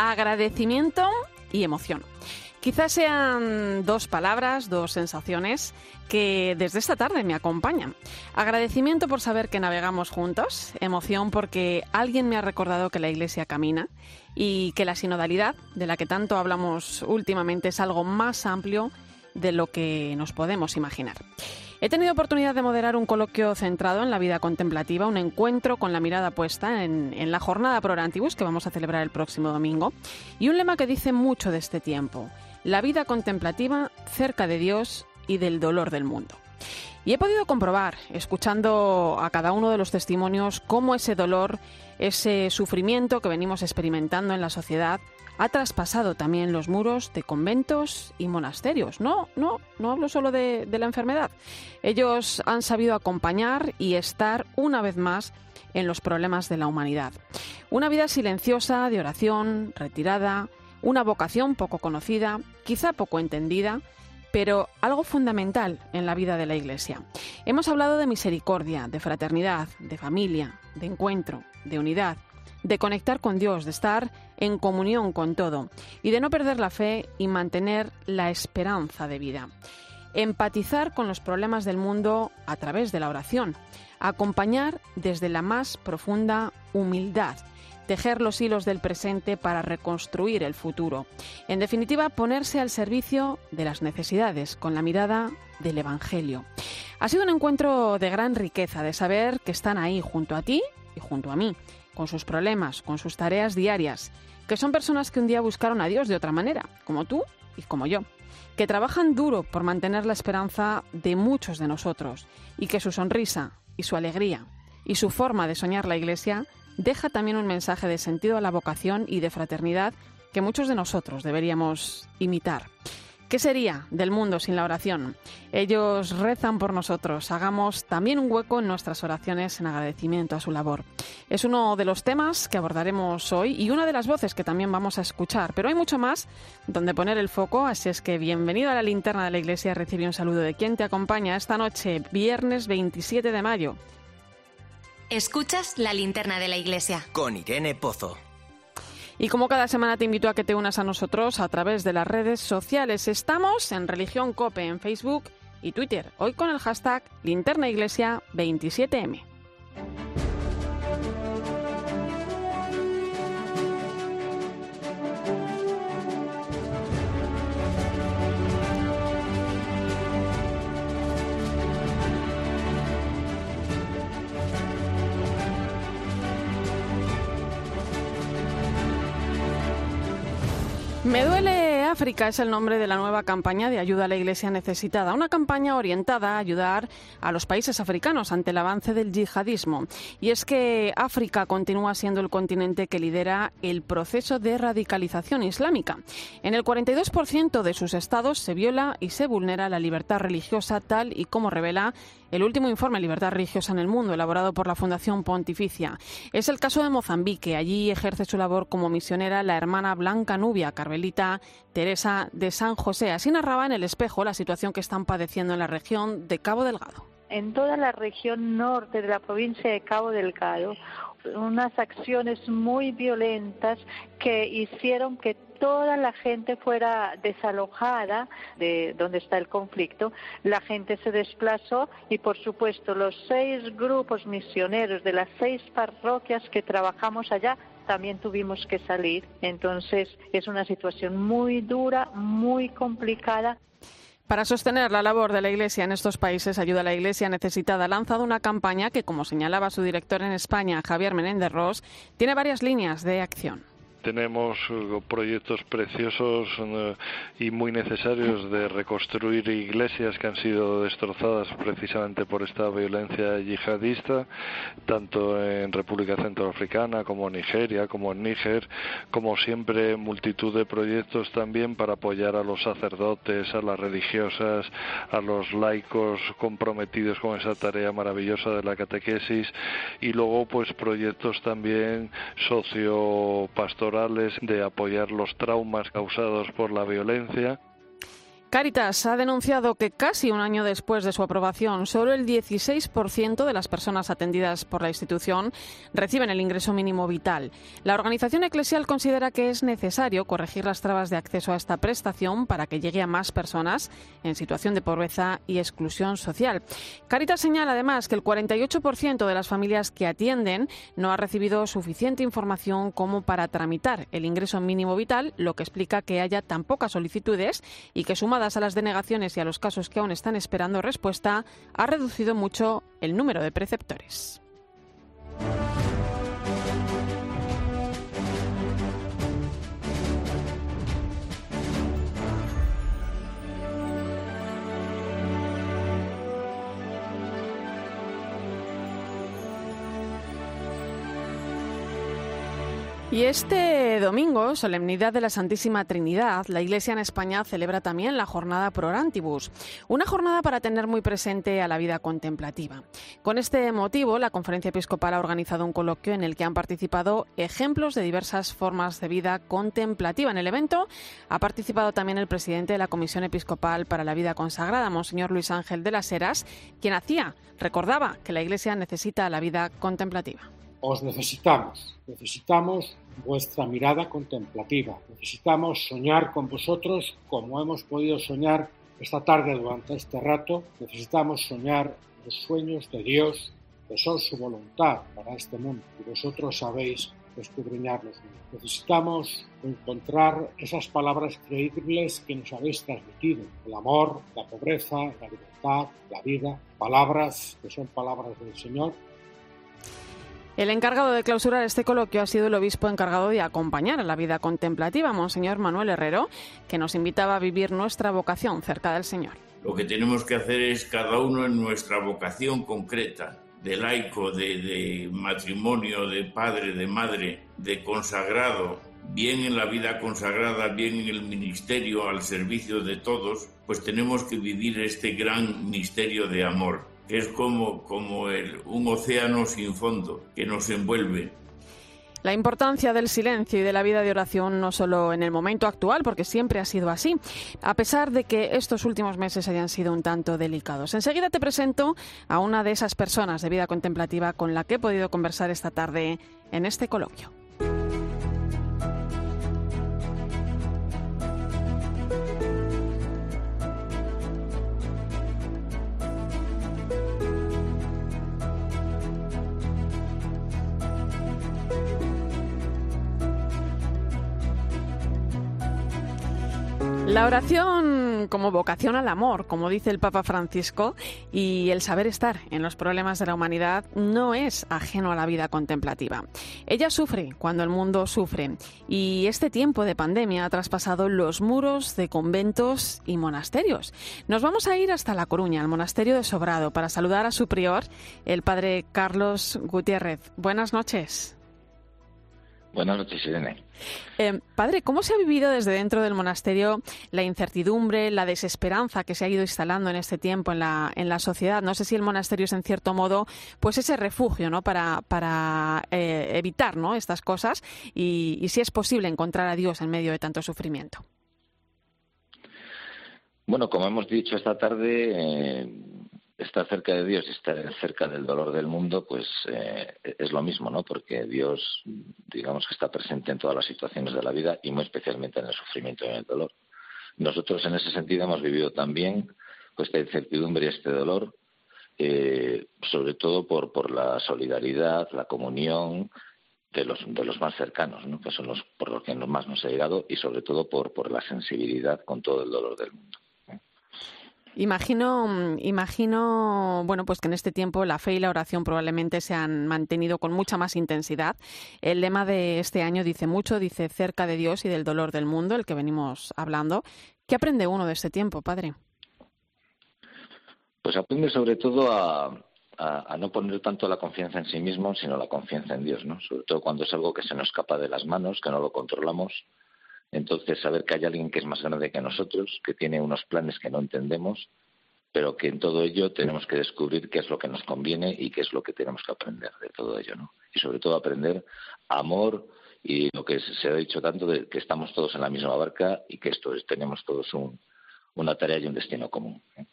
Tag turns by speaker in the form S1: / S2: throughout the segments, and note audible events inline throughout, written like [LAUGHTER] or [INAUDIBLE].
S1: Agradecimiento y emoción. Quizás sean dos palabras, dos sensaciones que desde esta tarde me acompañan. Agradecimiento por saber que navegamos juntos, emoción porque alguien me ha recordado que la Iglesia camina y que la sinodalidad, de la que tanto hablamos últimamente, es algo más amplio de lo que nos podemos imaginar. He tenido oportunidad de moderar un coloquio centrado en la vida contemplativa, un encuentro con la mirada puesta en, la jornada Pro Orantibus que vamos a celebrar el próximo domingo, y un lema que dice mucho de este tiempo, la vida contemplativa cerca de Dios y del dolor del mundo. Y he podido comprobar, escuchando a cada uno de los testimonios, cómo ese dolor, ese sufrimiento que venimos experimentando en la sociedad, ha traspasado también los muros de conventos y monasterios. No, no, no hablo solo de, la enfermedad. Ellos han sabido acompañar y estar una vez más en los problemas de la humanidad. Una vida silenciosa, de oración, retirada, una vocación poco conocida, quizá poco entendida, pero algo fundamental en la vida de la Iglesia. Hemos hablado de misericordia, de fraternidad, de familia, de encuentro, de unidad, de conectar con Dios, de estar en comunión con todo y de no perder la fe y mantener la esperanza de vida. Empatizar con los problemas del mundo a través de la oración, acompañar desde la más profunda humildad, tejer los hilos del presente para reconstruir el futuro. En definitiva, ponerse al servicio de las necesidades con la mirada del Evangelio. Ha sido un encuentro de gran riqueza, de saber que están ahí junto a ti y junto a mí, con sus problemas, con sus tareas diarias, que son personas que un día buscaron a Dios de otra manera, como tú y como yo, que trabajan duro por mantener la esperanza de muchos de nosotros y que su sonrisa y su alegría y su forma de soñar la Iglesia deja también un mensaje de sentido a la vocación y de fraternidad que muchos de nosotros deberíamos imitar. ¿Qué sería del mundo sin la oración? Ellos rezan por nosotros. Hagamos también un hueco en nuestras oraciones en agradecimiento a su labor. Es uno de los temas que abordaremos hoy y una de las voces que también vamos a escuchar. Pero hay mucho más donde poner el foco, así es que bienvenido a la linterna de la iglesia. Recibe un saludo de quien te acompaña esta noche, viernes 27 de mayo.
S2: Escuchas la linterna de la iglesia.
S3: Con Irene Pozo.
S1: Y como cada semana te invito a que te unas a nosotros a través de las redes sociales. Estamos en Religión Cope en Facebook y Twitter, hoy con el hashtag linternaiglesia27m. Me duele África es el nombre de la nueva campaña de ayuda a la Iglesia necesitada, una campaña orientada a ayudar a los países africanos ante el avance del yihadismo. Y es que África continúa siendo el continente que lidera el proceso de radicalización islámica. En el 42% de sus estados se viola y se vulnera la libertad religiosa tal y como revela el último informe Libertad Religiosa en el Mundo, elaborado por la Fundación Pontificia. Es el caso de Mozambique. Allí ejerce su labor como misionera la hermana Blanca Nubia, Carmelita Teresa de San José. Así narraba en el espejo la situación que están padeciendo en la región de Cabo Delgado.
S4: En toda la región norte de la provincia de Cabo Delgado, unas acciones muy violentas que hicieron que toda la gente fuera desalojada de donde está el conflicto, la gente se desplazó y por supuesto los seis grupos misioneros de las seis parroquias que trabajamos allá también tuvimos que salir. Entonces es una situación muy dura, muy complicada.
S1: Para sostener la labor de la Iglesia en estos países, Ayuda a la Iglesia Necesitada ha lanzado una campaña que, como señalaba su director en España, Javier Menéndez Ross, tiene varias líneas de acción.
S5: Tenemos eh, proyectos preciosos eh, y muy necesarios de reconstruir iglesias que han sido destrozadas precisamente por esta violencia yihadista, tanto en República Centroafricana como en Nigeria, como en Níger, como siempre multitud de proyectos también para apoyar a los sacerdotes, a las religiosas, a los laicos comprometidos con esa tarea maravillosa de la catequesis y luego pues proyectos también de apoyar los traumas causados por la violencia
S1: Caritas ha denunciado que casi un año después de su aprobación, solo el 16% de las personas atendidas por la institución reciben el ingreso mínimo vital. La organización eclesial considera que es necesario corregir las trabas de acceso a esta prestación para que llegue a más personas en situación de pobreza y exclusión social. Caritas señala además que el 48% de las familias que atienden no ha recibido suficiente información como para tramitar el ingreso mínimo vital, lo que explica que haya tan pocas solicitudes y que suma a las denegaciones y a los casos que aún están esperando respuesta, ha reducido mucho el número de preceptores. Y este domingo, solemnidad de la Santísima Trinidad, la Iglesia en España celebra también la jornada Prorantibus, una jornada para tener muy presente a la vida contemplativa. Con este motivo, la Conferencia Episcopal ha organizado un coloquio en el que han participado ejemplos de diversas formas de vida contemplativa. En el evento ha participado también el presidente de la Comisión Episcopal para la Vida Consagrada, Monseñor Luis Ángel de las Heras, quien hacía, recordaba que la Iglesia necesita la vida contemplativa.
S6: Os necesitamos, necesitamos vuestra mirada contemplativa, necesitamos soñar con vosotros como hemos podido soñar esta tarde durante este rato, necesitamos soñar los sueños de Dios, que son su voluntad para este mundo, y vosotros sabéis escudriñarlos. Necesitamos encontrar esas palabras creíbles que nos habéis transmitido, el amor, la pobreza, la libertad, la vida, palabras que son palabras del Señor
S1: el encargado de clausurar este coloquio ha sido el obispo encargado de acompañar a la vida contemplativa, Monseñor Manuel Herrero, que nos invitaba a vivir nuestra vocación cerca del Señor.
S7: Lo que tenemos que hacer es cada uno en nuestra vocación concreta, de laico, de, de matrimonio, de padre, de madre, de consagrado, bien en la vida consagrada, bien en el ministerio al servicio de todos, pues tenemos que vivir este gran misterio de amor que es como, como el, un océano sin fondo que nos envuelve.
S1: La importancia del silencio y de la vida de oración no solo en el momento actual, porque siempre ha sido así, a pesar de que estos últimos meses hayan sido un tanto delicados. Enseguida te presento a una de esas personas de vida contemplativa con la que he podido conversar esta tarde en este coloquio. La oración como vocación al amor, como dice el Papa Francisco, y el saber estar en los problemas de la humanidad no es ajeno a la vida contemplativa. Ella sufre cuando el mundo sufre y este tiempo de pandemia ha traspasado los muros de conventos y monasterios. Nos vamos a ir hasta La Coruña, al monasterio de Sobrado, para saludar a su prior, el padre Carlos Gutiérrez. Buenas noches.
S8: Buenas noches, Irene.
S1: Eh, padre, ¿cómo se ha vivido desde dentro del monasterio la incertidumbre, la desesperanza que se ha ido instalando en este tiempo en la, en la sociedad? No sé si el monasterio es en cierto modo pues ese refugio ¿no? para, para eh, evitar ¿no? estas cosas y, si es posible encontrar a Dios en medio de tanto sufrimiento.
S8: Bueno, como hemos dicho esta tarde, eh, estar cerca de Dios y estar cerca del dolor del mundo, pues eh, es lo mismo, ¿no? Porque Dios, digamos que está presente en todas las situaciones de la vida y muy especialmente en el sufrimiento y en el dolor. Nosotros en ese sentido hemos vivido también pues, esta incertidumbre y este dolor, eh, sobre todo por, por la solidaridad, la comunión de los, de los más cercanos, ¿no? que son los por los que más nos ha llegado y sobre todo por, por la sensibilidad con todo el dolor del mundo.
S1: Imagino, imagino, bueno, pues que en este tiempo la fe y la oración probablemente se han mantenido con mucha más intensidad. El lema de este año dice mucho, dice cerca de Dios y del dolor del mundo, el que venimos hablando. ¿Qué aprende uno de este tiempo, padre?
S8: Pues aprende sobre todo a, no poner tanto la confianza en sí mismo, sino la confianza en Dios, ¿no? Sobre todo cuando es algo que se nos escapa de las manos, que no lo controlamos entonces, saber que hay alguien que es más grande que nosotros, que tiene unos planes que no entendemos, pero que en todo ello tenemos que descubrir qué es lo que nos conviene y qué es lo que tenemos que aprender de todo ello, ¿no? Y sobre todo aprender amor y lo que se ha dicho tanto de que estamos todos en la misma barca y que esto es, tenemos todos una tarea y un destino común. ¿eh?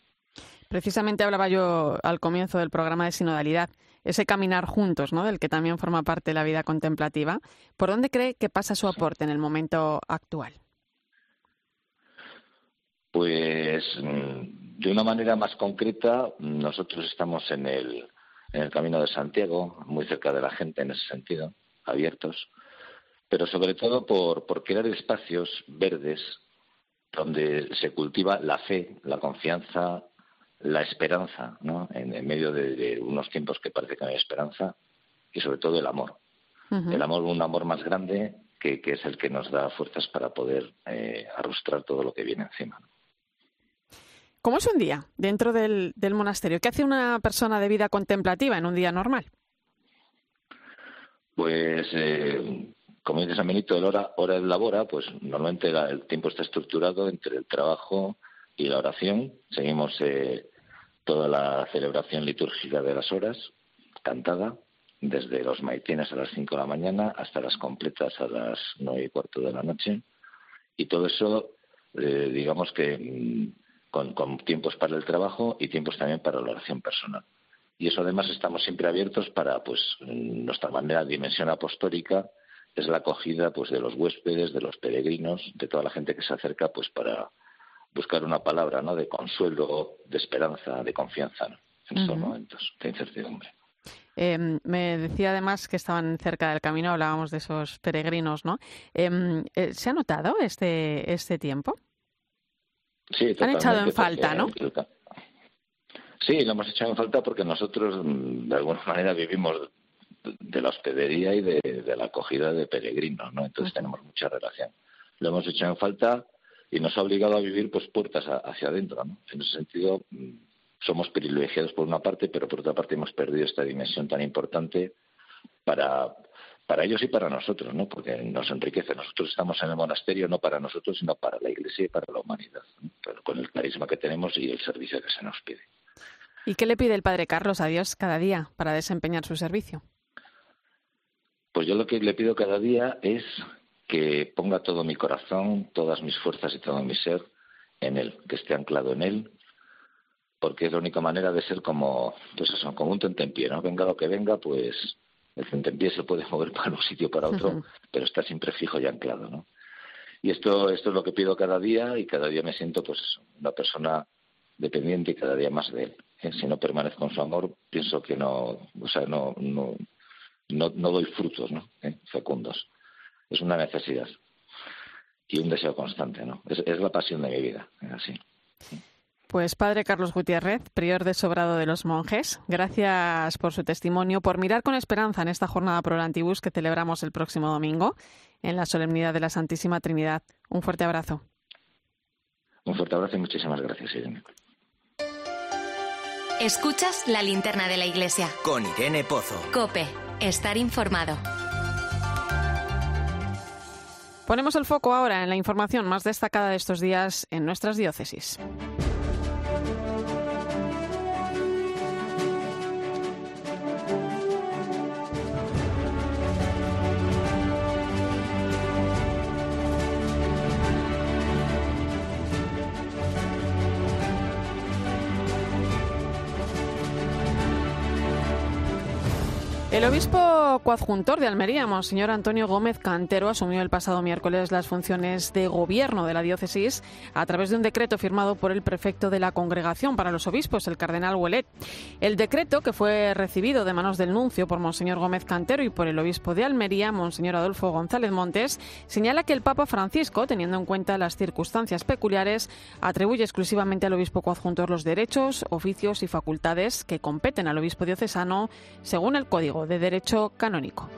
S1: Precisamente hablaba yo al comienzo del programa de sinodalidad, ese caminar juntos, ¿no? Del que también forma parte la vida contemplativa. ¿Por dónde cree que pasa su aporte en el momento actual?
S8: Pues mm, de una manera más concreta, nosotros estamos en el, en el Camino de Santiago, muy cerca de la gente en ese sentido, abiertos, pero sobre todo por, por crear espacios verdes donde se cultiva la fe, la confianza, la esperanza, ¿no? En, medio de, unos tiempos que parece que no hay esperanza y sobre todo el amor. El amor, un amor más grande que, es el que nos da fuerzas para poder eh, arrostrar todo lo que viene encima.
S1: ¿Cómo es un día dentro del, monasterio? ¿Qué hace una persona de vida contemplativa en un día normal?
S8: Pues, eh, como dice San Benito, el hora, hora de labora, pues normalmente el tiempo está estructurado entre el trabajo y la oración. Seguimos eh, toda la celebración litúrgica de las horas, cantada, desde los maitines a las 5 de la mañana hasta las completas a las nueve y cuarto de la noche. Y todo eso, eh, digamos que mm, con, tiempos para el trabajo y tiempos también para la oración personal. Y eso además estamos siempre abiertos para, pues, nuestra manera, de dimensión apostólica es la acogida, pues, de los huéspedes, de los peregrinos, de toda la gente que se acerca, pues, para buscar una palabra ¿no? de consuelo, de esperanza, de confianza en estos momentos de incertidumbre.
S1: Em, me decía además que estaban cerca del camino, hablábamos de esos peregrinos, ¿no? Em, eh, ¿Se ha notado este, este tiempo?
S8: Sí,
S1: Han echado en falta, ¿no?
S8: Sí, lo hemos echado en falta porque nosotros mm, de alguna [LAUGHS] manera vivimos de la hospedería y de, la acogida de peregrinos, ¿no? Entonces tenemos mucha relación. Lo hemos echado en falta y nos ha obligado a vivir pues puertas hacia adentro. ¿no? En ese sentido, mm, somos privilegiados por una parte, pero por otra parte hemos perdido esta dimensión tan importante para, para ellos y para nosotros, ¿no? porque nos enriquece. Nosotros estamos en el monasterio no para nosotros, sino para la Iglesia y para la humanidad, pero con el carisma que tenemos y el servicio que se nos pide.
S1: ¿Y qué le pide el Padre Carlos a Dios cada día para desempeñar su servicio?
S8: Pues yo lo que le pido cada día es que ponga todo mi corazón, todas mis fuerzas y todo mi ser en Él, que esté anclado en Él, porque es la única manera de ser como, pues eso, como un tentempié, ¿no? Venga lo que venga, pues el tentempié se puede [LAUGHS] mover para un sitio para otro, pero está siempre fijo y anclado, ¿no? Y esto, esto es lo que pido cada día y cada día me siento pues una persona dependiente y cada día más de él. ¿eh? Si no permanezco en su amor, pienso que no, o sea, no, no, no, doy frutos, ¿no? ¿Eh? Fecundos es una necesidad y un deseo constante, ¿no? Es, la pasión de mi vida, así.
S1: Pues Padre Carlos Gutiérrez, prior de Sobrado de los Monjes, gracias por su testimonio, por mirar con esperanza en esta jornada Pro Antibus que celebramos el próximo domingo en la solemnidad de la Santísima Trinidad. Un fuerte abrazo.
S8: Un fuerte abrazo y muchísimas gracias, Irene.
S2: Escuchas la linterna de la iglesia.
S3: Con Irene Pozo.
S2: Cope, estar informado.
S1: Ponemos el foco ahora en la información más destacada de estos días en nuestras diócesis. El obispo coadjuntor de Almería, Monseñor Antonio Gómez Cantero, asumió el pasado miércoles las funciones de gobierno de la diócesis a través de un decreto firmado por el prefecto de la Congregación para los Obispos, el cardenal Huelet. El decreto, que fue recibido de manos del nuncio por Monseñor Gómez Cantero y por el obispo de Almería, Monseñor Adolfo González Montes, señala que el Papa Francisco, teniendo en cuenta las circunstancias peculiares, atribuye exclusivamente al obispo coadjuntor los derechos, oficios y facultades que competen al obispo diocesano según el Código de Derecho Canónico.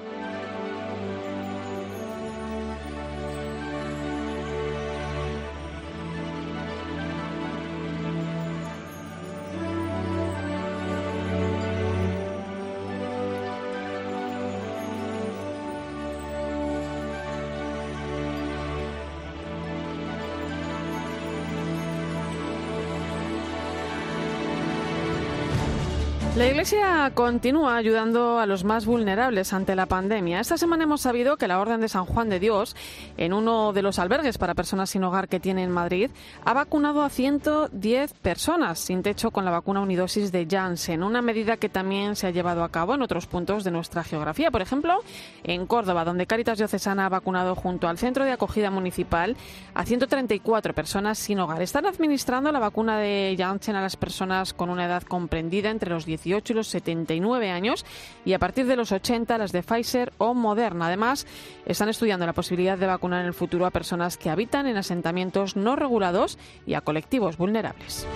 S1: Iglesia continúa ayudando a los más vulnerables ante la pandemia. Esta semana hemos sabido que la Orden de San Juan de Dios, en uno de los albergues para personas sin hogar que tiene en Madrid, ha vacunado a 110 personas sin techo con la vacuna unidosis de Janssen, una medida que también se ha llevado a cabo en otros puntos de nuestra geografía. Por ejemplo, en Córdoba, donde Caritas Diocesana ha vacunado junto al Centro de Acogida Municipal a 134 personas sin hogar. Están administrando la vacuna de Janssen a las personas con una edad comprendida entre los 18 y los 79 años y a partir de los 80 las de Pfizer o Moderna. Además, están estudiando la posibilidad de vacunar en el futuro a personas que habitan en asentamientos no regulados y a colectivos vulnerables.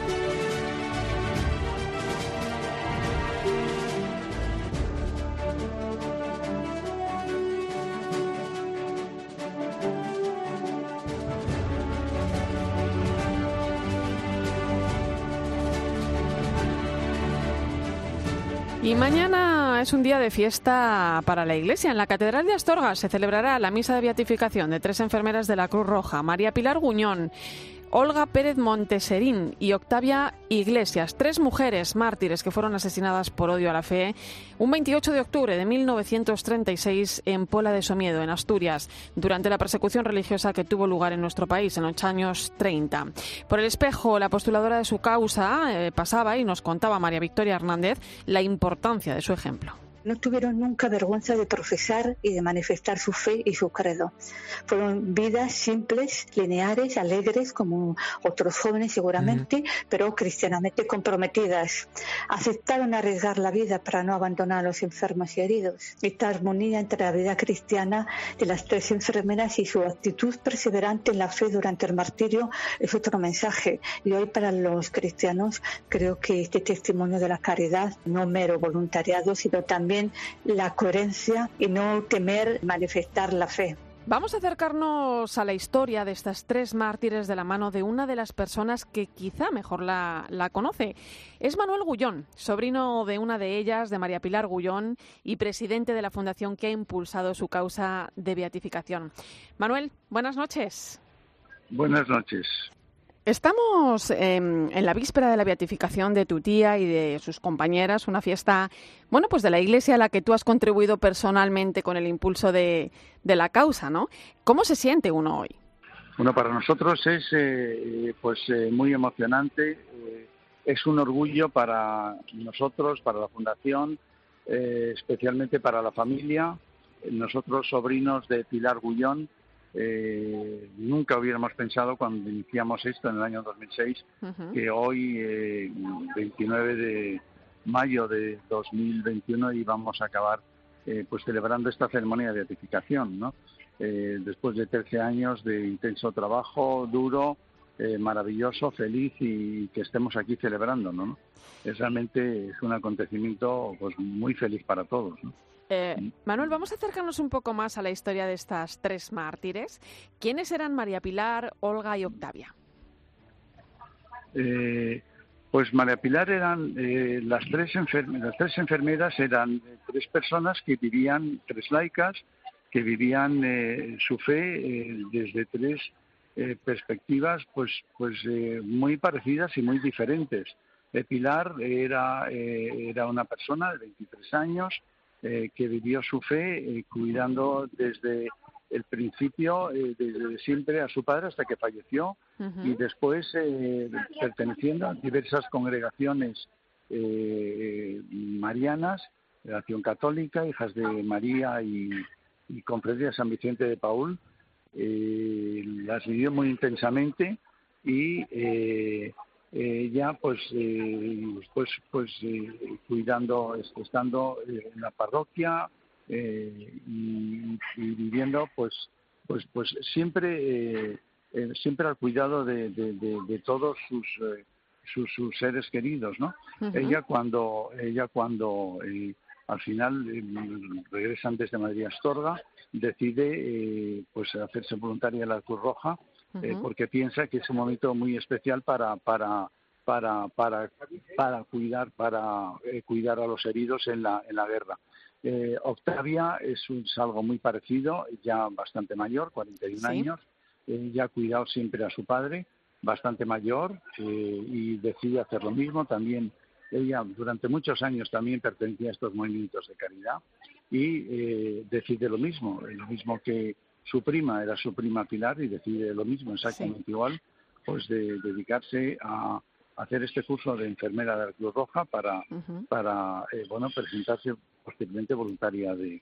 S1: Y mañana es un día de fiesta para la Iglesia. En la Catedral de Astorga se celebrará la misa de beatificación de tres enfermeras de la Cruz Roja, María Pilar Guñón, Olga Pérez Monteserín y Octavia Iglesias, tres mujeres mártires que fueron asesinadas por odio a la fe un 28 de octubre de 1936 en Pola de Somiedo, en Asturias, durante la persecución religiosa que tuvo lugar en nuestro país en los años 30. Por el espejo, la postuladora de su causa eh, pasaba y nos contaba María Victoria Hernández la importancia de su ejemplo.
S9: No tuvieron nunca vergüenza de profesar y de manifestar su fe y su credo. Fueron vidas simples, lineares, alegres, como otros jóvenes seguramente, pero cristianamente comprometidas. Aceptaron arriesgar la vida para no abandonar a los enfermos y heridos. Esta armonía entre la vida cristiana de las tres enfermeras y su actitud perseverante en la fe durante el martirio es otro mensaje. Y hoy para los cristianos creo que este testimonio de la caridad, no mero voluntariado, sino también la coherencia y no temer manifestar la fe.
S1: Vamos a acercarnos a la historia de estas tres mártires de la mano de una de las personas que quizá mejor la, la, conoce. Es Manuel Gullón, sobrino de una de ellas, de María Pilar Gullón, y presidente de la fundación que ha impulsado su causa de beatificación. Manuel, buenas noches.
S10: Buenas noches.
S1: Estamos en la víspera de la beatificación de tu tía y de sus compañeras, una fiesta, bueno, pues de la iglesia a la que tú has contribuido personalmente con el impulso de, la causa, ¿no? ¿Cómo se siente uno hoy?
S10: Bueno, para nosotros es eh, pues eh, muy emocionante, eh, es un orgullo para nosotros, para la fundación, especialmente para la familia, nosotros sobrinos de Pilar Gullón, eh, nunca hubiéramos pensado cuando iniciamos esto en el año 2006 que hoy, 29 eh, de mayo de 2021, íbamos a acabar eh, pues celebrando esta ceremonia de beatificación, ¿no? Eh, después de 13 años de intenso trabajo, duro, maravilloso, feliz y que estemos aquí celebrando, ¿no? Es realmente es un acontecimiento pues muy feliz para todos, ¿no?
S1: Eh, Manuel, vamos a acercarnos un poco más a la historia de estas tres mártires. ¿Quiénes eran María Pilar, Olga y Octavia?
S10: Eh, pues María Pilar eran eh, las tres las tres enfermeras eran tres personas que vivían tres laicas que vivían su fe desde tres perspectivas pues pues muy parecidas y muy diferentes. Pilar era era una persona de 23 años eh, que vivió su fe eh, cuidando desde el principio, eh, desde siempre a su padre hasta que falleció y después perteneciendo a diversas congregaciones marianas de Acción Católica, Hijas de María y, y Confradía San Vicente de Paul. Eh, las vivió muy intensamente y eh, ella pues pues pues cuidando estando en la parroquia y, viviendo pues pues pues siempre siempre al cuidado de, de todos sus sus, seres queridos, ¿no? Ella cuando, ella cuando eh, al final eh, regresan desde Madrid a Astorga, decide eh, pues hacerse voluntaria en la Cruz Roja porque piensa que es un momento muy especial para para para para para cuidar para cuidar a los heridos en la en la guerra. Octavia es, un, algo muy parecido, ya bastante mayor, 41 años, ya ha cuidado siempre a su padre, bastante mayor eh, y decide hacer lo mismo. También ella durante muchos años también pertenecía a estos movimientos de caridad y eh, decide lo mismo, lo mismo que su prima era su prima Pilar y decide lo mismo exactamente igual, pues de dedicarse a hacer este curso de enfermera de la Cruz Roja para, para eh, bueno, presentarse posteriormente voluntaria de,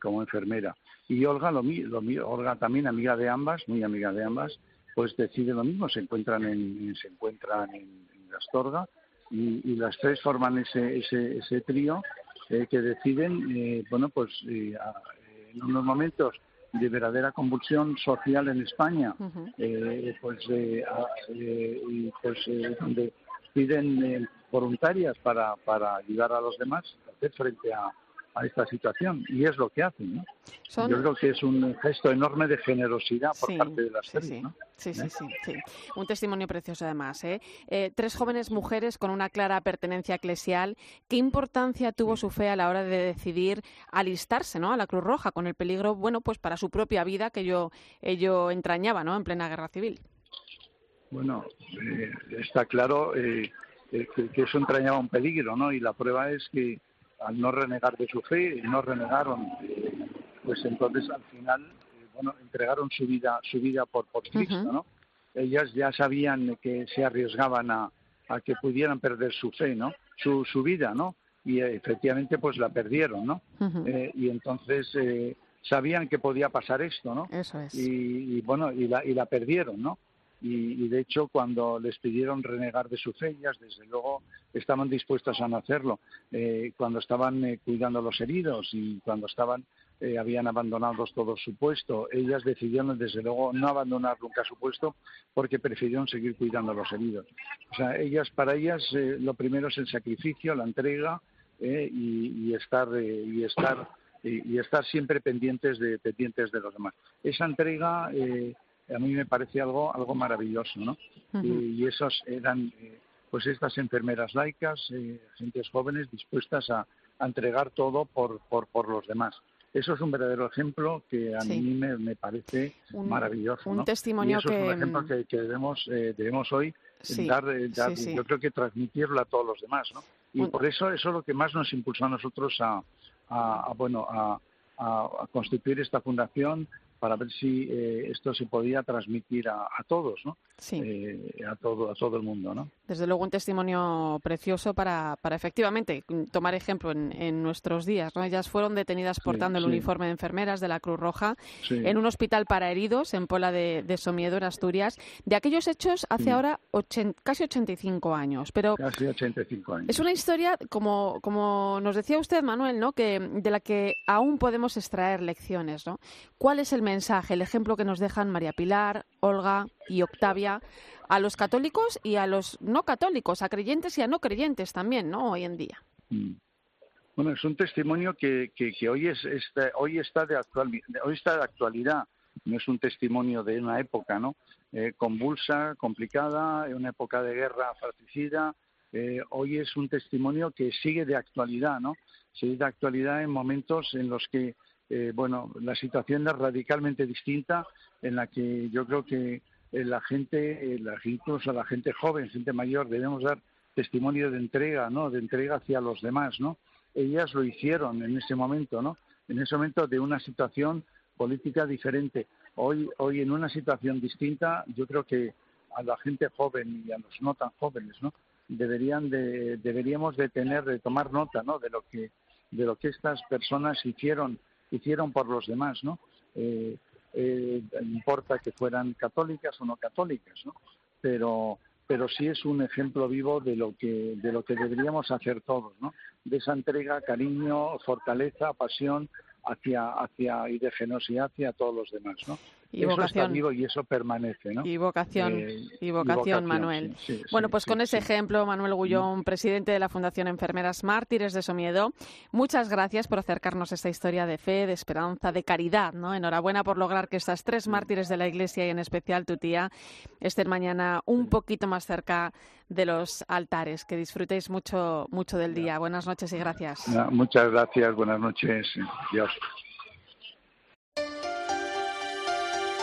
S10: como enfermera. Y Olga, lo, lo, Olga también amiga de ambas, muy amiga de ambas, pues decide lo mismo, se encuentran en, se encuentran en, Astorga y, las tres forman ese, ese, ese trío eh, que deciden, eh, bueno, pues eh, en unos momentos de verdadera convulsión social en España, pues, y pues donde piden voluntarias para, para ayudar a los demás a hacer frente a, a esta situación y es lo que hacen. ¿no? Yo creo que es un gesto enorme de generosidad por parte de las
S1: sí,
S10: sí. ¿no?
S1: Sí, sí, sí, sí, Un testimonio precioso además. ¿eh? ¿eh? tres jóvenes mujeres con una clara pertenencia eclesial. ¿Qué importancia tuvo su fe a la hora de decidir alistarse ¿no? a la Cruz Roja con el peligro, bueno, pues para su propia vida que ello, ello entrañaba ¿no? en plena guerra civil?
S10: Bueno, eh, está claro eh, que, que, eso entrañaba un peligro, ¿no? Y la prueba es que al no renegar de su fe, no renegaron, pues entonces al final, eh, bueno, entregaron su vida, su vida por, por Cristo, ¿no? Ellas ya sabían que se arriesgaban a, a que pudieran perder su fe, ¿no? Su, su vida, ¿no? Y eh, efectivamente pues la perdieron, ¿no? eh, y entonces eh, sabían que podía pasar esto, ¿no?
S1: Eso es.
S10: Y, y, bueno, y la, y la perdieron, ¿no? Y, de hecho cuando les pidieron renegar de sus ellas, desde luego estaban dispuestas a no hacerlo. Eh, cuando estaban eh, cuidando a los heridos y cuando estaban eh, habían abandonado todo su puesto, ellas decidieron desde luego no abandonar nunca su puesto porque prefirieron seguir cuidando a los heridos. O sea, ellas para ellas lo primero es el sacrificio, la entrega y, estar y estar y, estar siempre pendientes de pendientes de los demás. Esa entrega a mí me parece algo algo maravilloso, ¿no? y, esos eran eh, pues estas enfermeras laicas, eh, gentes jóvenes dispuestas a, entregar todo por, por, por los demás. Eso es un verdadero ejemplo que a mí me, parece maravilloso.
S1: Un testimonio
S10: eso
S1: que...
S10: es un ejemplo que, debemos, eh, debemos hoy dar, dar yo creo que transmitirlo a todos los demás. ¿no? Y por eso eso es lo que más nos impulsó a nosotros a, a, bueno, a, a, constituir esta fundación, para ver si eh, esto se podía transmitir a, todos, ¿no?
S1: Sí.
S10: Eh, a todo a todo el mundo, ¿no?
S1: Desde luego un testimonio precioso para, para efectivamente tomar ejemplo en, nuestros días, ¿no? Ellas fueron detenidas portando el uniforme de enfermeras de la Cruz Roja en un hospital para heridos en Pola de, Somiedo, en Asturias. De aquellos hechos hace ahora casi 85 años, pero
S10: casi 85 años.
S1: Es una historia como como nos decía usted, Manuel, ¿no? Que de la que aún podemos extraer lecciones, ¿no? ¿Cuál es el mensaje, el ejemplo que nos dejan María Pilar, Olga y Octavia a los católicos y a los no católicos, a creyentes y a no creyentes también, ¿no? Hoy en día.
S10: Mm. Bueno, es un testimonio que, que, hoy, es, hoy, está de actual, hoy está de actualidad, no es un testimonio de una época, ¿no? Eh, convulsa, complicada, una época de guerra fratricida. Eh, hoy es un testimonio que sigue de actualidad, ¿no? Sigue de actualidad en momentos en los que eh, bueno, la situación es radicalmente distinta, en la que yo creo que eh, la gente, eh, la, incluso la gente joven, gente mayor, debemos dar testimonio de entrega, ¿no? De entrega hacia los demás, ¿no? Ellas lo hicieron en ese momento, ¿no? En ese momento de una situación política diferente. Hoy, hoy en una situación distinta, yo creo que a la gente joven y a los no tan jóvenes, ¿no? Deberían de, deberíamos de tener, de tomar nota, ¿no? De lo que de lo que estas personas hicieron hicieron por los demás, ¿no? Eh, eh, importa que fueran católicas o no católicas, ¿no? Pero pero sí es un ejemplo vivo de lo que de lo que deberíamos hacer todos, ¿no? De esa entrega, cariño, fortaleza, pasión hacia hacia y de generosidad hacia todos los demás, ¿no?
S1: Y
S10: eso
S1: vocación.
S10: está vivo y eso permanece, ¿no?
S1: Y vocación,
S10: Eh,
S1: y vocación, Manuel.
S10: sí, sí,
S1: bueno, pues
S10: sí,
S1: con ese ejemplo, Manuel Gullón, presidente de la Fundación Enfermeras Mártires de Somiedo, muchas gracias por acercarnos esta historia de fe, de esperanza, de caridad, ¿no? Enhorabuena por lograr que estas tres mártires de la Iglesia y en especial tu tía estén mañana un poquito más cerca de los altares. Que disfrutéis mucho, mucho del día. Buenas noches y gracias.
S10: Muchas gracias, buenas noches. Dios.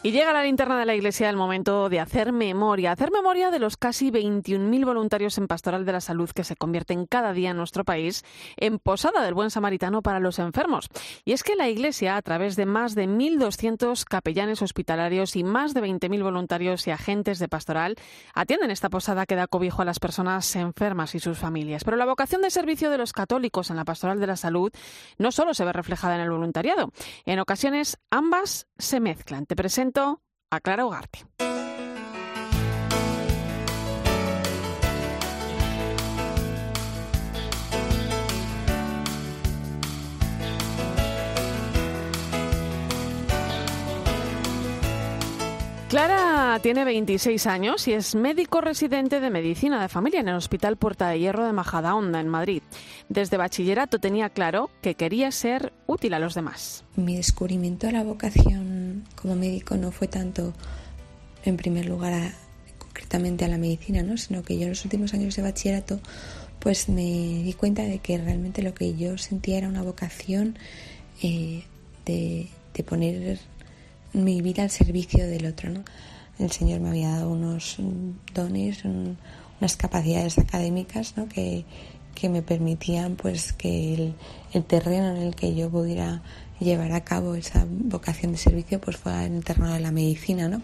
S1: Y llega la linterna de la Iglesia el momento de hacer memoria, hacer memoria de los casi 21.000 voluntarios en Pastoral de la Salud que se convierten cada día en nuestro país en posada del buen samaritano para los enfermos. Y es que la Iglesia, a través de más de 1.200 capellanes hospitalarios y más de 20.000 voluntarios y agentes de pastoral, atienden esta posada que da cobijo a las personas enfermas y sus familias. Pero la vocación de servicio de los católicos en la Pastoral de la Salud no solo se ve reflejada en el voluntariado. En ocasiones ambas se mezclan. Te presento a Clara Ugarte. Clara tiene 26 años y es médico residente de medicina de familia en el Hospital Puerta de Hierro de Majadahonda, en Madrid. Desde bachillerato tenía claro que quería ser útil a los demás.
S11: Mi descubrimiento de la vocación como médico no fue tanto, en primer lugar, concretamente a la medicina, ¿no? sino que yo en los últimos años de bachillerato pues me di cuenta de que realmente lo que yo sentía era una vocación eh, de, poner mi vida al servicio del otro. ¿no? El Señor me había dado unos dones, un- unas capacidades académicas ¿no? que, que me permitían pues que el terreno en el que yo pudiera llevar a cabo esa vocación de servicio pues fuera en el terreno de la medicina, ¿no?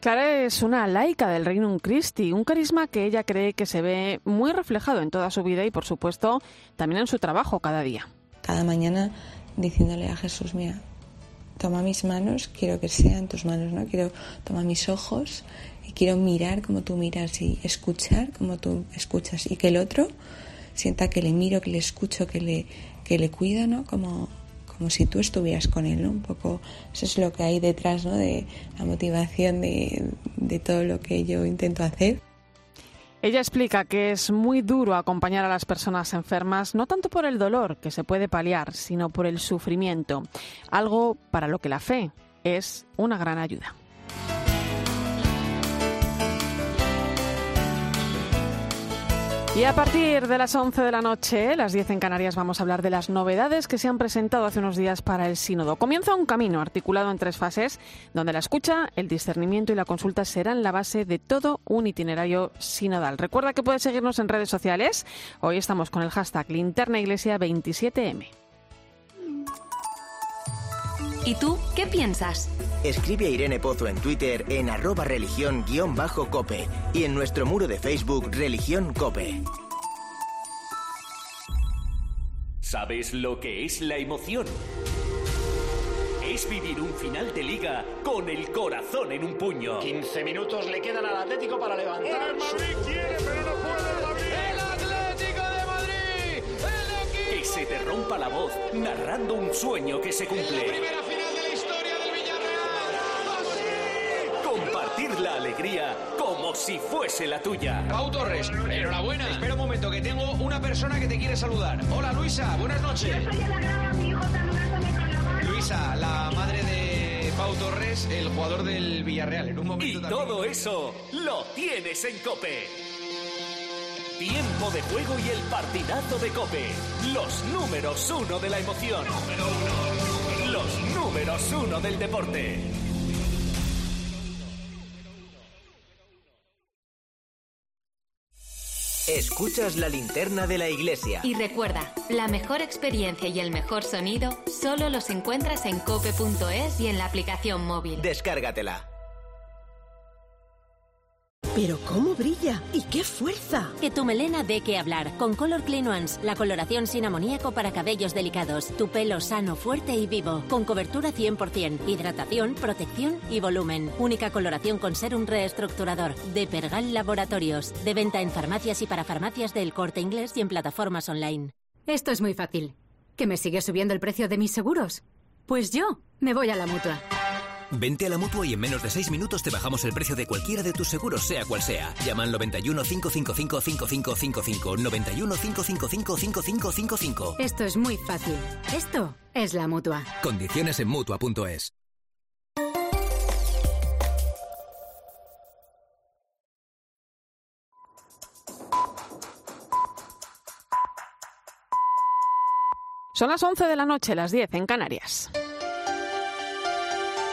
S1: Clara es una laica del Reino Christi, un carisma que ella cree que se ve muy reflejado en toda su vida y, por supuesto, también en su trabajo cada día.
S11: Cada mañana diciéndole a Jesús, mira, toma mis manos, quiero que sean tus manos, ¿no? Quiero tomar mis ojos y quiero mirar como tú miras y escuchar como tú escuchas y que el otro sienta que le miro, que le escucho, que le, que le cuido, ¿no? Como, como si tú estuvieras con él, ¿no? Un poco eso es lo que hay detrás, ¿no? De la motivación de, de todo lo que yo intento hacer.
S1: Ella explica que es muy duro acompañar a las personas enfermas, no tanto por el dolor que se puede paliar, sino por el sufrimiento, algo para lo que la fe es una gran ayuda. Y a partir de las 11 de la noche, las 10 en Canarias, vamos a hablar de las novedades que se han presentado hace unos días para el sínodo. Comienza un camino articulado en tres fases, donde la escucha, el discernimiento y la consulta serán la base de todo un itinerario sinodal. Recuerda que puedes seguirnos en redes sociales. Hoy estamos con el hashtag Linterna Iglesia 27M.
S2: ¿Y tú qué piensas?
S3: Escribe a Irene Pozo en Twitter en arroba religión-cope y en nuestro muro de Facebook Religión Cope.
S12: ¿Sabes lo que es la emoción? Es vivir un final de liga con el corazón en un puño.
S13: 15 minutos le quedan al Atlético para levantar.
S12: El Madrid
S13: quiere, pero no puede el Madrid.
S12: Se te rompa la voz narrando un sueño que se cumple.
S13: primera final de la historia del Villarreal!
S12: Compartir la alegría como si fuese la tuya.
S13: Pau Torres, enhorabuena. Espera un momento, que tengo una persona que te quiere saludar. Hola Luisa, buenas noches. Luisa, la madre de Pau Torres, el jugador del Villarreal. En un momento
S12: Y
S13: también.
S12: todo eso lo tienes en Cope. Tiempo de juego y el partidazo de Cope. Los números uno de la emoción. Los números uno del deporte.
S3: Escuchas la linterna de la iglesia.
S2: Y recuerda, la mejor experiencia y el mejor sonido solo los encuentras en cope.es y en la aplicación móvil.
S3: Descárgatela.
S14: Pero cómo brilla y qué fuerza.
S15: Que tu melena dé que hablar con Color Clean Ones, la coloración sin amoníaco para cabellos delicados. Tu pelo sano, fuerte y vivo, con cobertura 100%, hidratación, protección y volumen. Única coloración con serum reestructurador de Pergal Laboratorios, de venta en farmacias y para farmacias del Corte Inglés y en plataformas online.
S16: Esto es muy fácil. ¿Que me sigue subiendo el precio de mis seguros? Pues yo me voy a la mutua.
S17: Vente a la mutua y en menos de 6 minutos te bajamos el precio de cualquiera de tus seguros, sea cual sea. Llama al 91 555 5555. 91 555 5555.
S16: Esto es muy fácil. Esto es la mutua.
S17: Condiciones en mutua.es.
S1: Son las 11 de la noche, las 10 en Canarias.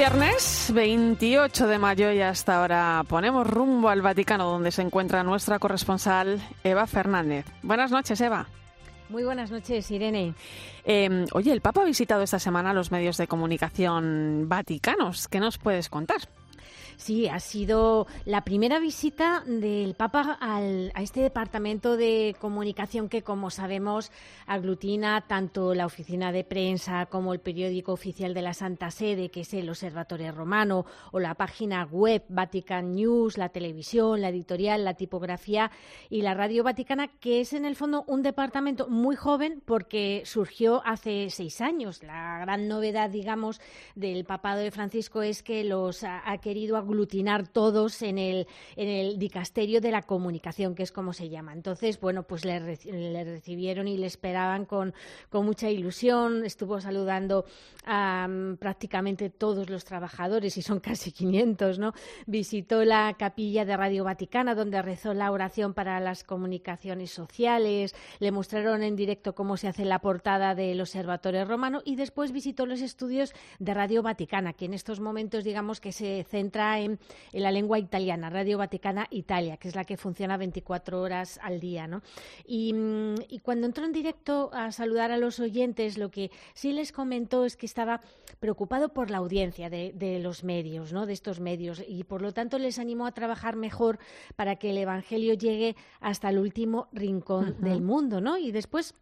S1: Viernes 28 de mayo y hasta ahora ponemos rumbo al Vaticano donde se encuentra nuestra corresponsal Eva Fernández. Buenas noches, Eva.
S18: Muy buenas noches, Irene.
S1: Eh, oye, el Papa ha visitado esta semana los medios de comunicación vaticanos. ¿Qué nos puedes contar?
S18: Sí, ha sido la primera visita del Papa al, a este departamento de comunicación que, como sabemos, aglutina tanto la oficina de prensa como el periódico oficial de la Santa Sede, que es el Observatorio Romano, o la página web Vatican News, la televisión, la editorial, la tipografía y la radio vaticana, que es en el fondo un departamento muy joven porque surgió hace seis años. La gran novedad, digamos, del papado de Francisco es que los ha, ha querido aglutinar todos en el, en el dicasterio de la comunicación, que es como se llama. Entonces, bueno, pues le, le recibieron y le esperaban con, con, mucha ilusión. Estuvo saludando a um, prácticamente todos los trabajadores, y son [LAUGHS] casi 500, ¿no? Visitó la capilla de Radio Vaticana, donde rezó la oración para las comunicaciones sociales. Le mostraron en directo cómo se hace la portada del Observatorio Romano y después visitó los estudios de Radio Vaticana, que en estos momentos, digamos, que se centra en, en, la lengua italiana, Radio Vaticana Italia, que es la que funciona 24 horas al día. ¿no? Y, y, cuando entró en directo a saludar a los oyentes, lo que sí les comentó es que estaba preocupado por la audiencia de, de los medios, ¿no? de estos medios, y por lo tanto les animó a trabajar mejor para que el Evangelio llegue hasta el último rincón uh -huh. del mundo. ¿no? Y después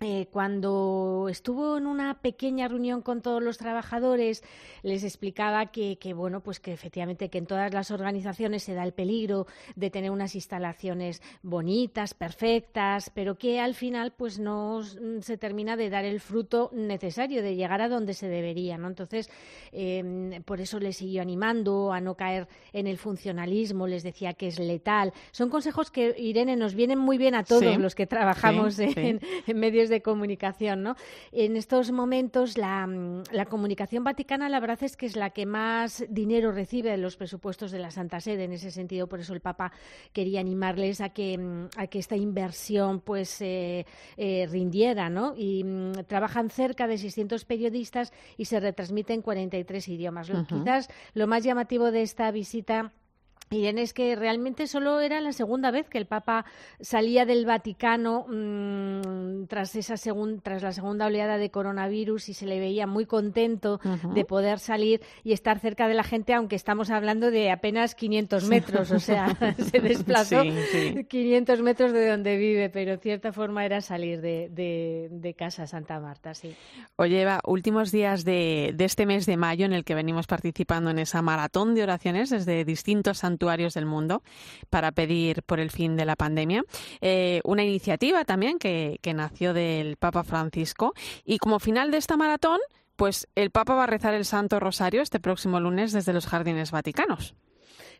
S18: eh, cuando estuvo en una pequeña reunión con todos los trabajadores, les explicaba que, que, bueno, pues que efectivamente que en todas las organizaciones se da el peligro de tener unas instalaciones bonitas, perfectas, pero que al final pues no se termina de dar el fruto necesario, de llegar a donde se debería, ¿no? Entonces, eh, por eso les siguió animando a no caer en el funcionalismo, les decía que es letal. Son consejos que, Irene, nos vienen muy bien a todos sí, los que trabajamos sí, en, sí. en medios de comunicación. ¿no? En estos momentos la, la, comunicación vaticana la verdad es que es la que más dinero recibe de los presupuestos de la Santa Sede. En ese sentido, por eso el Papa quería animarles a que, a que esta inversión pues eh, eh, rindiera. ¿no? Y um, trabajan cerca de 600 periodistas y se retransmite en 43 idiomas. Uh -huh. Quizás lo más llamativo de esta visita Miren, es que realmente solo era la segunda vez que el Papa salía del Vaticano mmm, tras esa segun, tras la segunda oleada de coronavirus y se le veía muy contento uh -huh. de poder salir y estar cerca de la gente, aunque estamos hablando de apenas 500 metros, o sea, [LAUGHS] [LAUGHS] se desplazó sí, sí. 500 metros de donde vive, pero en cierta forma era salir de, de, de casa Santa Marta, sí.
S1: Oye, Eva, últimos días de, de este mes de mayo en el que venimos participando en esa maratón de oraciones desde distintos santuarios del mundo para pedir por el fin de la pandemia. Eh, una iniciativa también que, que nació del Papa Francisco. Y como final de esta maratón, pues el Papa va a rezar el Santo Rosario este próximo lunes desde los Jardines Vaticanos.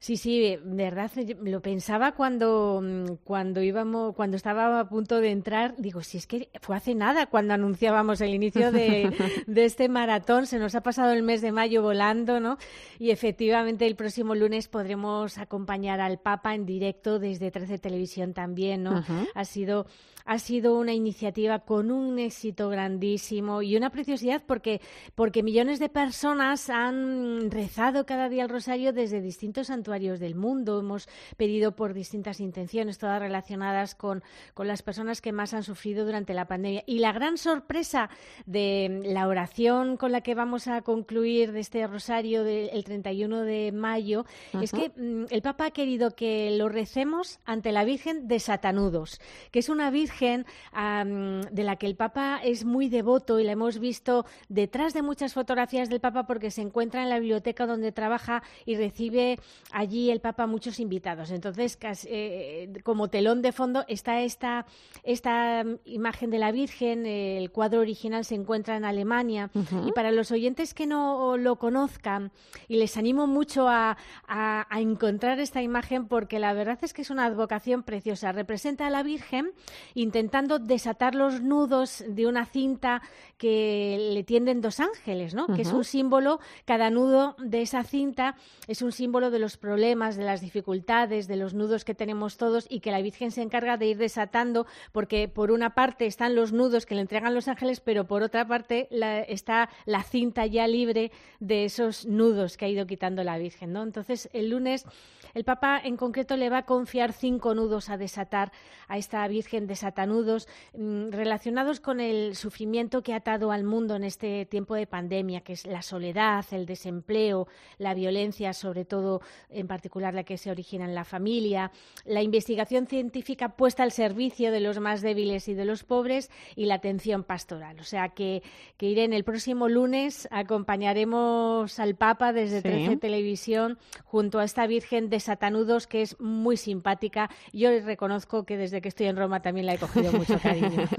S18: Sí, sí, de verdad, lo pensaba cuando, mm, cuando íbamos, cuando estaba a punto de entrar, digo, si es que fue hace nada cuando anunciábamos el inicio de, [LAUGHS] de este maratón, se nos ha pasado el mes de mayo volando, ¿no? Y efectivamente el próximo lunes podremos acompañar al Papa en directo desde 13 Televisión también, ¿no? Ha sido ha sido una iniciativa con un éxito grandísimo y una preciosidad porque, porque millones de personas han rezado cada día el rosario desde distintos santuarios del mundo. Hemos pedido por distintas intenciones, todas relacionadas con, con las personas que más han sufrido durante la pandemia. Y la gran sorpresa de la oración con la que vamos a concluir de este rosario del 31 de mayo es que mm, el Papa ha querido que lo recemos ante la Virgen de Satanudos, que es una Virgen de la que el Papa es muy devoto y la hemos visto detrás de muchas fotografías del Papa porque se encuentra en la biblioteca donde trabaja y recibe allí el Papa muchos invitados. Entonces, eh, como telón de fondo está esta, esta imagen de la Virgen, el cuadro original se encuentra en Alemania y para los oyentes que no lo conozcan, y les animo mucho a, a encontrar esta imagen porque la verdad es que es una advocación preciosa. Representa a la Virgen intentando desatar los nudos de una cinta que le tienden dos ángeles, ¿no? Que es un símbolo, cada nudo de esa cinta es un símbolo de los problemas, de las dificultades, de los nudos que tenemos todos y que la Virgen se encarga de ir desatando porque por una parte están los nudos que le entregan los ángeles, pero por otra parte está la cinta ya libre de esos nudos que ha ido quitando la Virgen, ¿no? Entonces, el lunes el Papa en concreto le va a confiar cinco nudos a desatar a esta Virgen desatanudos mm, relacionados con el sufrimiento que ha atado al mundo en este tiempo de pandemia, que es la soledad, el desempleo, la violencia, sobre todo en particular la que se origina en la familia, la investigación científica puesta al servicio de los más débiles y de los pobres y la atención pastoral. O sea que, que Irene, el próximo lunes acompañaremos al Papa desde 13 Televisión junto a esta Virgen de Satanudos, que es muy simpática. Yo reconozco que desde que estoy en Roma también la he cogido mucho cariño. [LAUGHS]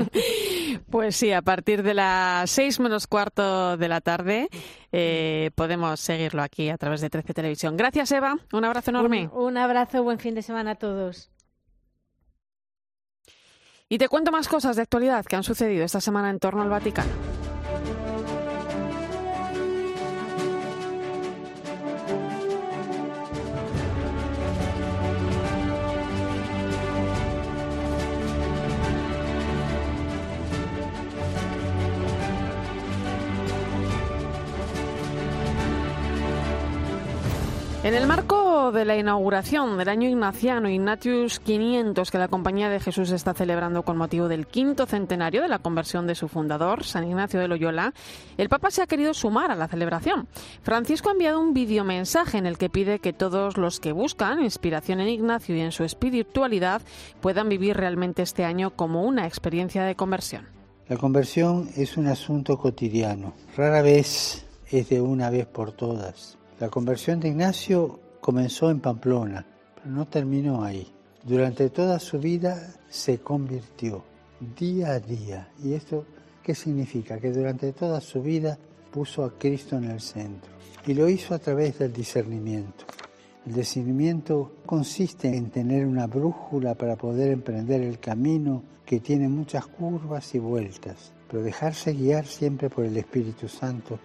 S1: Pues sí, a partir de las seis menos cuarto de la tarde eh, podemos seguirlo aquí a través de 13 Televisión. Gracias, Eva. Un abrazo enorme.
S18: un abrazo, buen fin de semana a todos.
S1: Y te cuento más cosas de actualidad que han sucedido esta semana en torno al Vaticano. En el marco de la inauguración del año ignaciano Ignatius 500 que la Compañía de Jesús está celebrando con motivo del quinto centenario de la conversión de su fundador, San Ignacio de Loyola, el Papa se ha querido sumar a la celebración. Francisco ha enviado un videomensaje en el que pide que todos los que buscan inspiración en Ignacio y en su espiritualidad puedan vivir realmente este año como una experiencia de conversión.
S19: La conversión es un asunto cotidiano, rara vez es de una vez por todas la conversión de Ignacio comenzó en Pamplona, pero no terminó ahí. Durante toda su vida se convirtió día a día. ¿Y esto qué significa? Que durante toda su vida puso a Cristo en el centro. Y lo hizo a través del discernimiento. El discernimiento consiste en tener una brújula para poder emprender el camino que tiene muchas curvas y vueltas, pero dejarse guiar siempre por el Espíritu Santo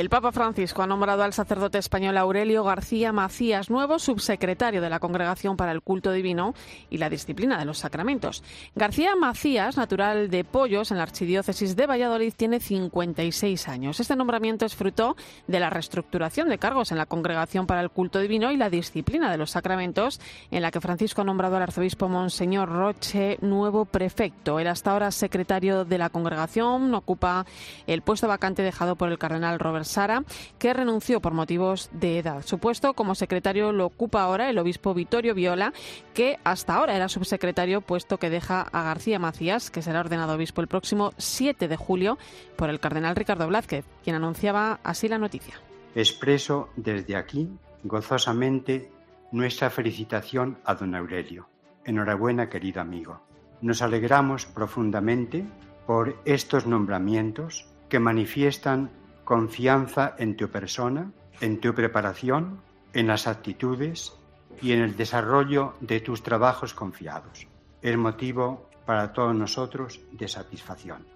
S1: el Papa Francisco ha nombrado al sacerdote español Aurelio García Macías nuevo subsecretario de la Congregación para el Culto Divino y la Disciplina de los Sacramentos. García Macías, natural de Pollos en la Archidiócesis de Valladolid, tiene 56 años. Este nombramiento es fruto de la reestructuración de cargos en la Congregación para el Culto Divino y la Disciplina de los Sacramentos, en la que Francisco ha nombrado al arzobispo Monseñor Roche nuevo prefecto. El hasta ahora secretario de la Congregación ocupa el puesto vacante dejado por el cardenal Robert Sara, que renunció por motivos de edad. Su puesto como secretario lo ocupa ahora el obispo Vittorio Viola, que hasta ahora era subsecretario, puesto que deja a García Macías, que será ordenado obispo el próximo 7 de julio por el cardenal Ricardo Blázquez, quien anunciaba así la noticia.
S20: Expreso desde aquí gozosamente nuestra felicitación a don Aurelio. Enhorabuena, querido amigo. Nos alegramos profundamente por estos nombramientos que manifiestan confianza en tu persona, en tu preparación en las actitudes y en el desarrollo de tus trabajos confiados. Es motivo para todos nosotros de satisfacción.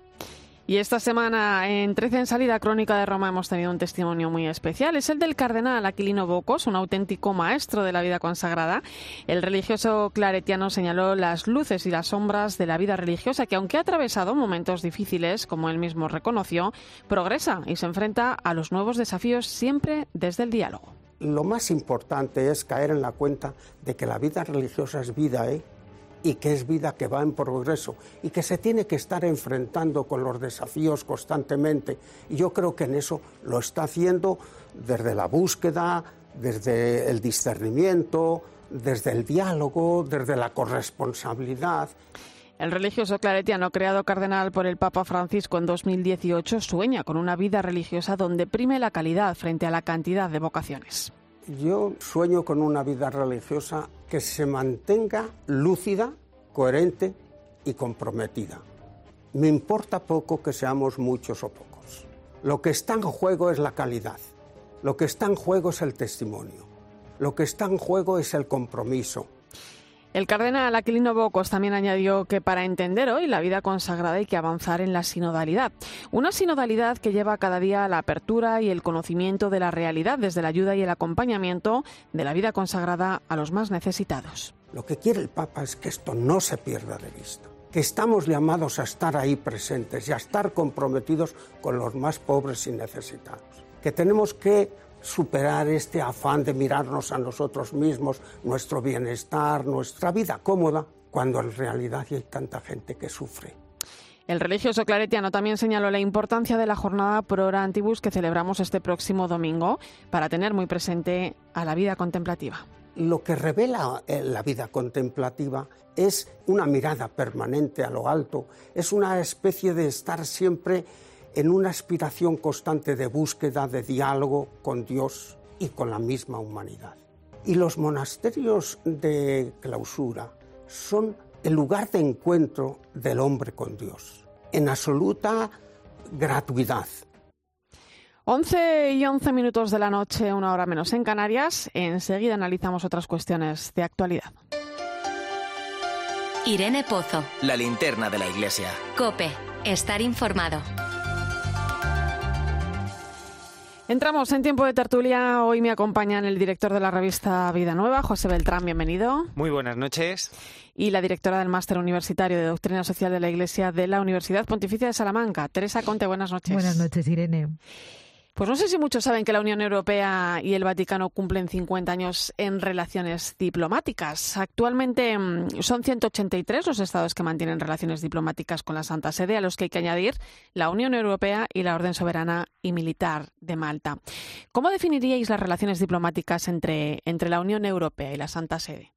S1: Y esta semana en 13 en salida crónica de Roma hemos tenido un testimonio muy especial. Es el del cardenal Aquilino Bocos, un auténtico maestro de la vida consagrada. El religioso claretiano señaló las luces y las sombras de la vida religiosa que aunque ha atravesado momentos difíciles, como él mismo reconoció, progresa y se enfrenta a los nuevos desafíos siempre desde el diálogo.
S21: Lo más importante es caer en la cuenta de que la vida religiosa es vida, ¿eh? Y que es vida que va en progreso y que se tiene que estar enfrentando con los desafíos constantemente. Y yo creo que en eso lo está haciendo desde la búsqueda, desde el discernimiento, desde el diálogo, desde la corresponsabilidad.
S1: El religioso claretiano, creado cardenal por el Papa Francisco en 2018, sueña con una vida religiosa donde prime la calidad frente a la cantidad de vocaciones.
S21: Yo sueño con una vida religiosa que se mantenga lúcida, coherente y comprometida. Me importa poco que seamos muchos o pocos. Lo que está en juego es la calidad. Lo que está en juego es el testimonio. Lo que está en juego es el compromiso,
S1: el cardenal Aquilino Bocos también añadió que para entender hoy la vida consagrada hay que avanzar en la sinodalidad. Una sinodalidad que lleva cada día a la apertura y el conocimiento de la realidad desde la ayuda y el acompañamiento de la vida consagrada a los más necesitados.
S21: Lo que quiere el Papa es que esto no se pierda de vista que estamos llamados a estar ahí presentes y a estar comprometidos con los más pobres y necesitados, que tenemos que superar este afán de mirarnos a nosotros mismos, nuestro bienestar, nuestra vida cómoda, cuando en realidad hay tanta gente que sufre.
S1: El religioso claretiano también señaló la importancia de la jornada Pro Antibus que celebramos este próximo domingo para tener muy presente a la vida contemplativa.
S21: Lo que revela eh, la vida contemplativa es una mirada permanente a lo alto, es una especie de estar siempre en una aspiración constante de búsqueda, de diálogo con Dios y con la misma humanidad. Y los monasterios de clausura son el lugar de encuentro del hombre con Dios, en absoluta gratuidad.
S1: 11 y 11 minutos de la noche, una hora menos en Canarias. Enseguida analizamos otras cuestiones de actualidad.
S2: Irene Pozo.
S3: La linterna de la iglesia.
S2: Cope. Estar informado.
S1: Entramos en tiempo de tertulia. Hoy me acompañan el director de la revista Vida Nueva, José Beltrán, bienvenido.
S22: Muy buenas noches.
S1: Y la directora del Máster Universitario de Doctrina Social de la Iglesia de la Universidad Pontificia de Salamanca, Teresa Conte, buenas noches.
S23: Buenas noches, Irene.
S1: Pues no sé si muchos saben que la Unión Europea y el Vaticano cumplen 50 años en relaciones diplomáticas. Actualmente mm, son 183 los estados que mantienen relaciones diplomáticas con la Santa Sede, a los que hay que añadir la Unión Europea y la Orden Soberana y Militar de Malta. ¿Cómo definiríais las relaciones diplomáticas entre, entre la Unión Europea y la Santa Sede?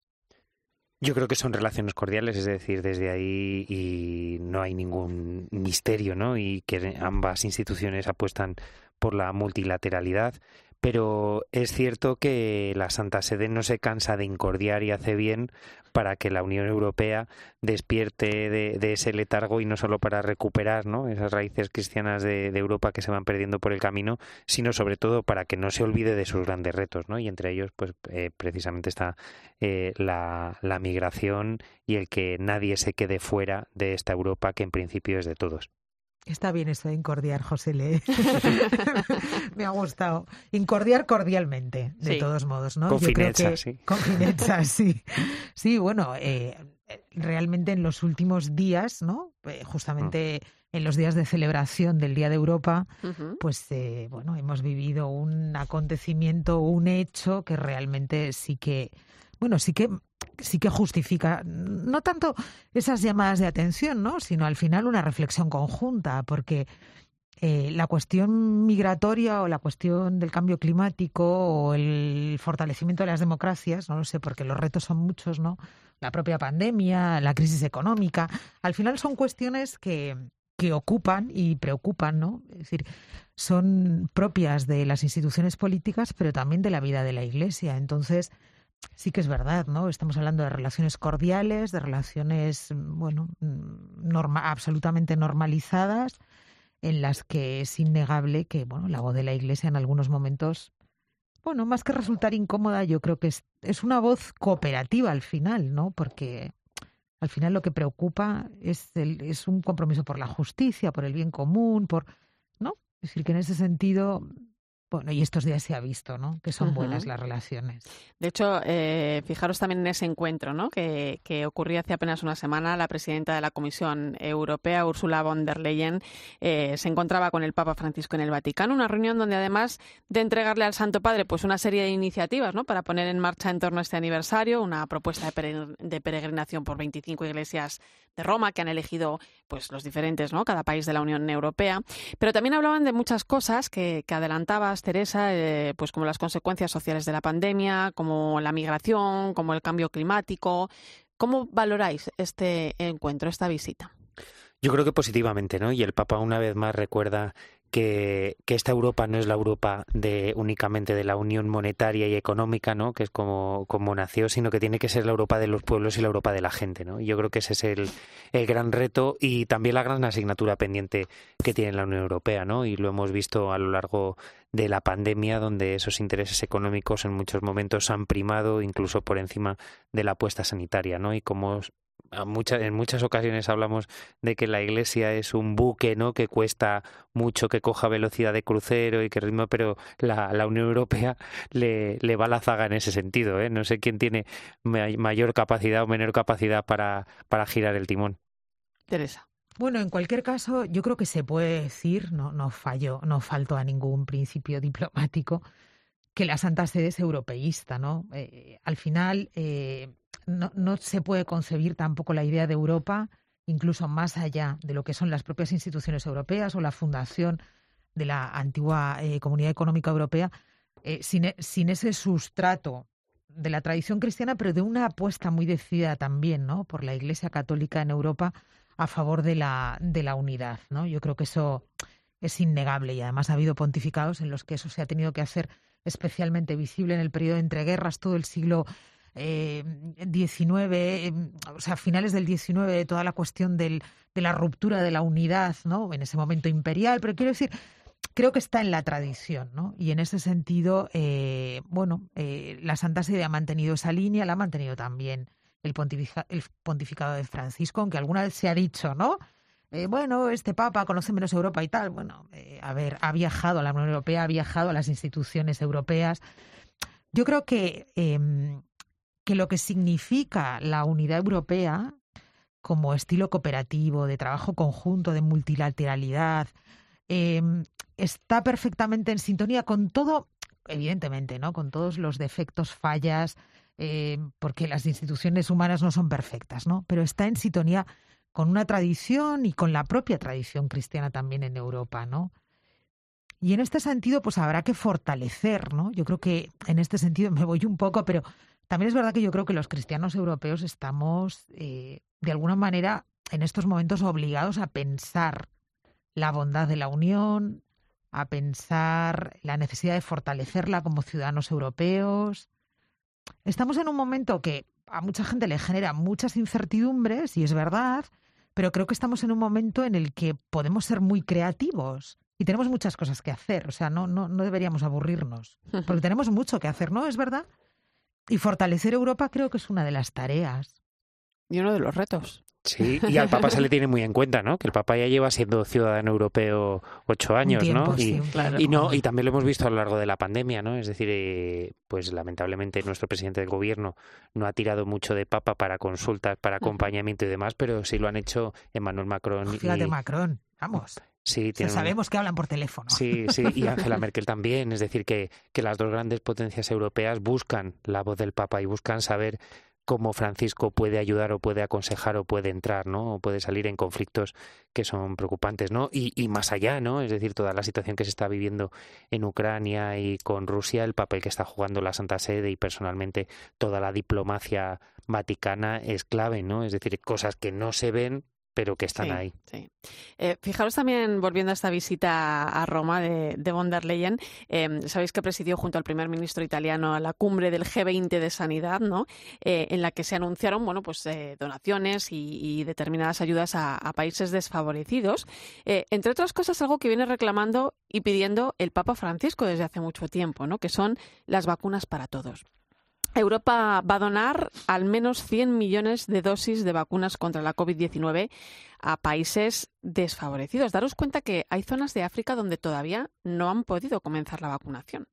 S22: Yo creo que son relaciones cordiales, es decir, desde ahí y no hay ningún misterio, ¿no? Y que ambas instituciones apuestan por la multilateralidad, pero es cierto que la Santa Sede no se cansa de incordiar y hace bien para que la Unión Europea despierte de, ese letargo y no solo para recuperar ¿no? esas raíces cristianas de, Europa que se van perdiendo por el camino, sino sobre todo para que no se olvide de sus grandes retos, ¿no? y entre ellos pues eh, precisamente está eh, la, la migración y el que nadie se quede fuera de esta Europa que en principio es de todos.
S23: Está bien esto de incordiar, José Le. [LAUGHS] Me ha gustado. Incordiar cordialmente, de todos modos, ¿no?
S22: Con fineza, sí.
S23: Con fineza, [LAUGHS] sí. Sí, bueno, eh, realmente en los últimos días, ¿no? Eh, justamente en los días de celebración del Día de Europa, pues eh, bueno, hemos vivido un acontecimiento, un hecho que realmente sí que, bueno, sí que sí que justifica no tanto esas llamadas de atención, ¿no? sino al final una reflexión conjunta, porque eh, la cuestión migratoria o la cuestión del cambio climático o el fortalecimiento de las democracias, no lo sé, porque los retos son muchos, ¿no? La propia pandemia, la crisis económica, al final son cuestiones que, que ocupan y preocupan, ¿no? Es decir, son propias de las instituciones políticas, pero también de la vida de la Iglesia. Entonces, sí que es verdad, ¿no? Estamos hablando de relaciones cordiales, de relaciones, bueno, norma, absolutamente normalizadas, en las que es innegable que, bueno, la voz de la Iglesia en algunos momentos, bueno, más que resultar incómoda, yo creo que es, es una voz cooperativa al final, ¿no? Porque al final lo que preocupa es, el, es un compromiso por la justicia, por el bien común, por, ¿no? Es decir, que en ese sentido bueno, y estos días se ha visto, ¿no? Que son buenas las relaciones.
S1: De hecho, eh, fijaros también en ese encuentro, ¿no? Que, que, ocurrió hace apenas una semana. La presidenta de la Comisión Europea, Ursula von der Leyen, eh, se encontraba con el Papa Francisco en el Vaticano. Una reunión donde, además de entregarle al Santo Padre, pues una serie de iniciativas, ¿no? Para poner en marcha en torno a este aniversario, una propuesta de peregrinación por 25 iglesias de Roma que han elegido, pues los diferentes, ¿no? Cada país de la Unión Europea. Pero también hablaban de muchas cosas que, que adelantaba Teresa, eh, pues como las consecuencias sociales de la pandemia, como la migración, como el cambio climático. ¿Cómo valoráis este encuentro, esta visita?
S22: Yo creo que positivamente, ¿no? Y el Papa una vez más recuerda que, esta Europa no es la Europa de únicamente de la unión monetaria y económica, ¿no? que es como, como nació, sino que tiene que ser la Europa de los pueblos y la Europa de la gente. ¿no? Y yo creo que ese es el, el gran reto y también la gran asignatura pendiente que tiene la Unión Europea, ¿no? Y lo hemos visto a lo largo de la pandemia, donde esos intereses económicos en muchos momentos han primado incluso por encima de la apuesta sanitaria, ¿no? Y cómo en muchas ocasiones hablamos de que la iglesia es un buque, ¿no? Que cuesta mucho, que coja velocidad de crucero y que ritmo, pero la, la Unión Europea [LAUGHS] le, le va la zaga en ese sentido, ¿eh? No sé quién tiene mayor capacidad o menor capacidad para, para girar el timón.
S1: Teresa.
S23: Bueno, en cualquier caso, yo creo que se puede decir, no, no fallo, no falto a ningún principio diplomático, que la Santa Sede es europeísta, ¿no? Eh, al final, eh, no, no se puede concebir tampoco la idea de Europa, incluso más allá de lo que son las propias instituciones europeas o la fundación de la antigua eh, Comunidad Económica Europea, eh, sin, e, sin, ese sustrato de la tradición cristiana, pero de una apuesta muy decidida también ¿no? por la Iglesia Católica en Europa a favor de la, de la unidad. ¿no? Yo creo que eso es innegable y además ha habido pontificados en los que eso se ha tenido que hacer especialmente visible en el periodo de entreguerras, todo el siglo eh, 19, em, o sea, finales del 19, toda la cuestión del, de la ruptura de la unidad, ¿no? En ese momento imperial, pero quiero decir, creo que está en la tradición, ¿no? Y en ese sentido, eh, bueno, eh, la Santa Sede ha mantenido esa línea, la ha mantenido también el, el pontificado de Francisco, aunque alguna vez se ha dicho, ¿no? Eh, bueno, este Papa conoce menos Europa y tal. Bueno, eh, a ver, ha viajado a la Unión Europea, ha viajado a las instituciones europeas. Yo creo que em, que lo que significa la unidad europea como estilo cooperativo, de trabajo conjunto, de multilateralidad, em, está perfectamente en sintonía con todo, evidentemente, ¿no? Con todos los defectos, fallas, em, porque las instituciones humanas no son perfectas, ¿no? Pero está en sintonía con una tradición y con la propia tradición cristiana también en Europa, ¿no? Y en este sentido, pues habrá que fortalecer, ¿no? Yo creo que en este sentido [LAUGHS] me voy un poco, pero también es verdad que yo creo que los cristianos europeos estamos, eh, de alguna manera, en estos momentos obligados a pensar la bondad de la Unión, a pensar la necesidad de fortalecerla como ciudadanos europeos. Estamos en un momento que a mucha gente le genera muchas incertidumbres, y es verdad, pero creo que estamos en un momento en el que podemos ser muy creativos y tenemos muchas cosas que hacer. O sea, no, no, no deberíamos aburrirnos, porque tenemos mucho que hacer, ¿no? ¿Es verdad? Y fortalecer Europa creo que es una de las tareas.
S1: Y uno de los retos.
S22: Sí, y al Papa se le tiene muy en cuenta, ¿no? Que el Papa ya lleva siendo ciudadano europeo ocho años, ¿no? Y, y, no y también lo hemos visto a lo largo de la pandemia, ¿no? Es decir, eh, pues lamentablemente nuestro presidente del gobierno no ha tirado mucho de Papa para consultas, para acompañamiento y demás, pero sí lo han hecho Emmanuel Macron.
S23: Fíjate, y... Macron, vamos.
S22: Sí,
S23: sabemos que hablan por teléfono.
S22: Sí, sí, y [LAUGHS] Angela Merkel también. Es decir, que, que las dos grandes potencias europeas buscan la voz del Papa y buscan saber cómo Francisco puede ayudar o puede aconsejar o puede entrar, ¿no? O puede salir en conflictos que son preocupantes, ¿no? Y, y, más allá, ¿no? Es decir, toda la situación que se está viviendo en Ucrania y con Rusia, el papel que está jugando la Santa Sede y personalmente toda la diplomacia vaticana es clave, ¿no? Es decir, cosas que no se ven pero que están
S1: Sí,
S22: ahí.
S1: sí. Eh, fijaros también, volviendo a esta visita a Roma de, de von der Leyen, eh, sabéis que presidió junto al primer ministro italiano a la cumbre del G20 de Sanidad, ¿no? Eh, en la que se anunciaron bueno, pues, eh, donaciones y, y determinadas ayudas a, a países desfavorecidos. Entre otras cosas, algo que viene reclamando y pidiendo el Papa Francisco desde hace mucho tiempo, ¿no? que son las vacunas para todos. Europa va a donar al menos 100 millones de dosis de vacunas contra la COVID-19 a países desfavorecidos. Daros cuenta que hay zonas de África donde todavía no han podido comenzar la vacunación.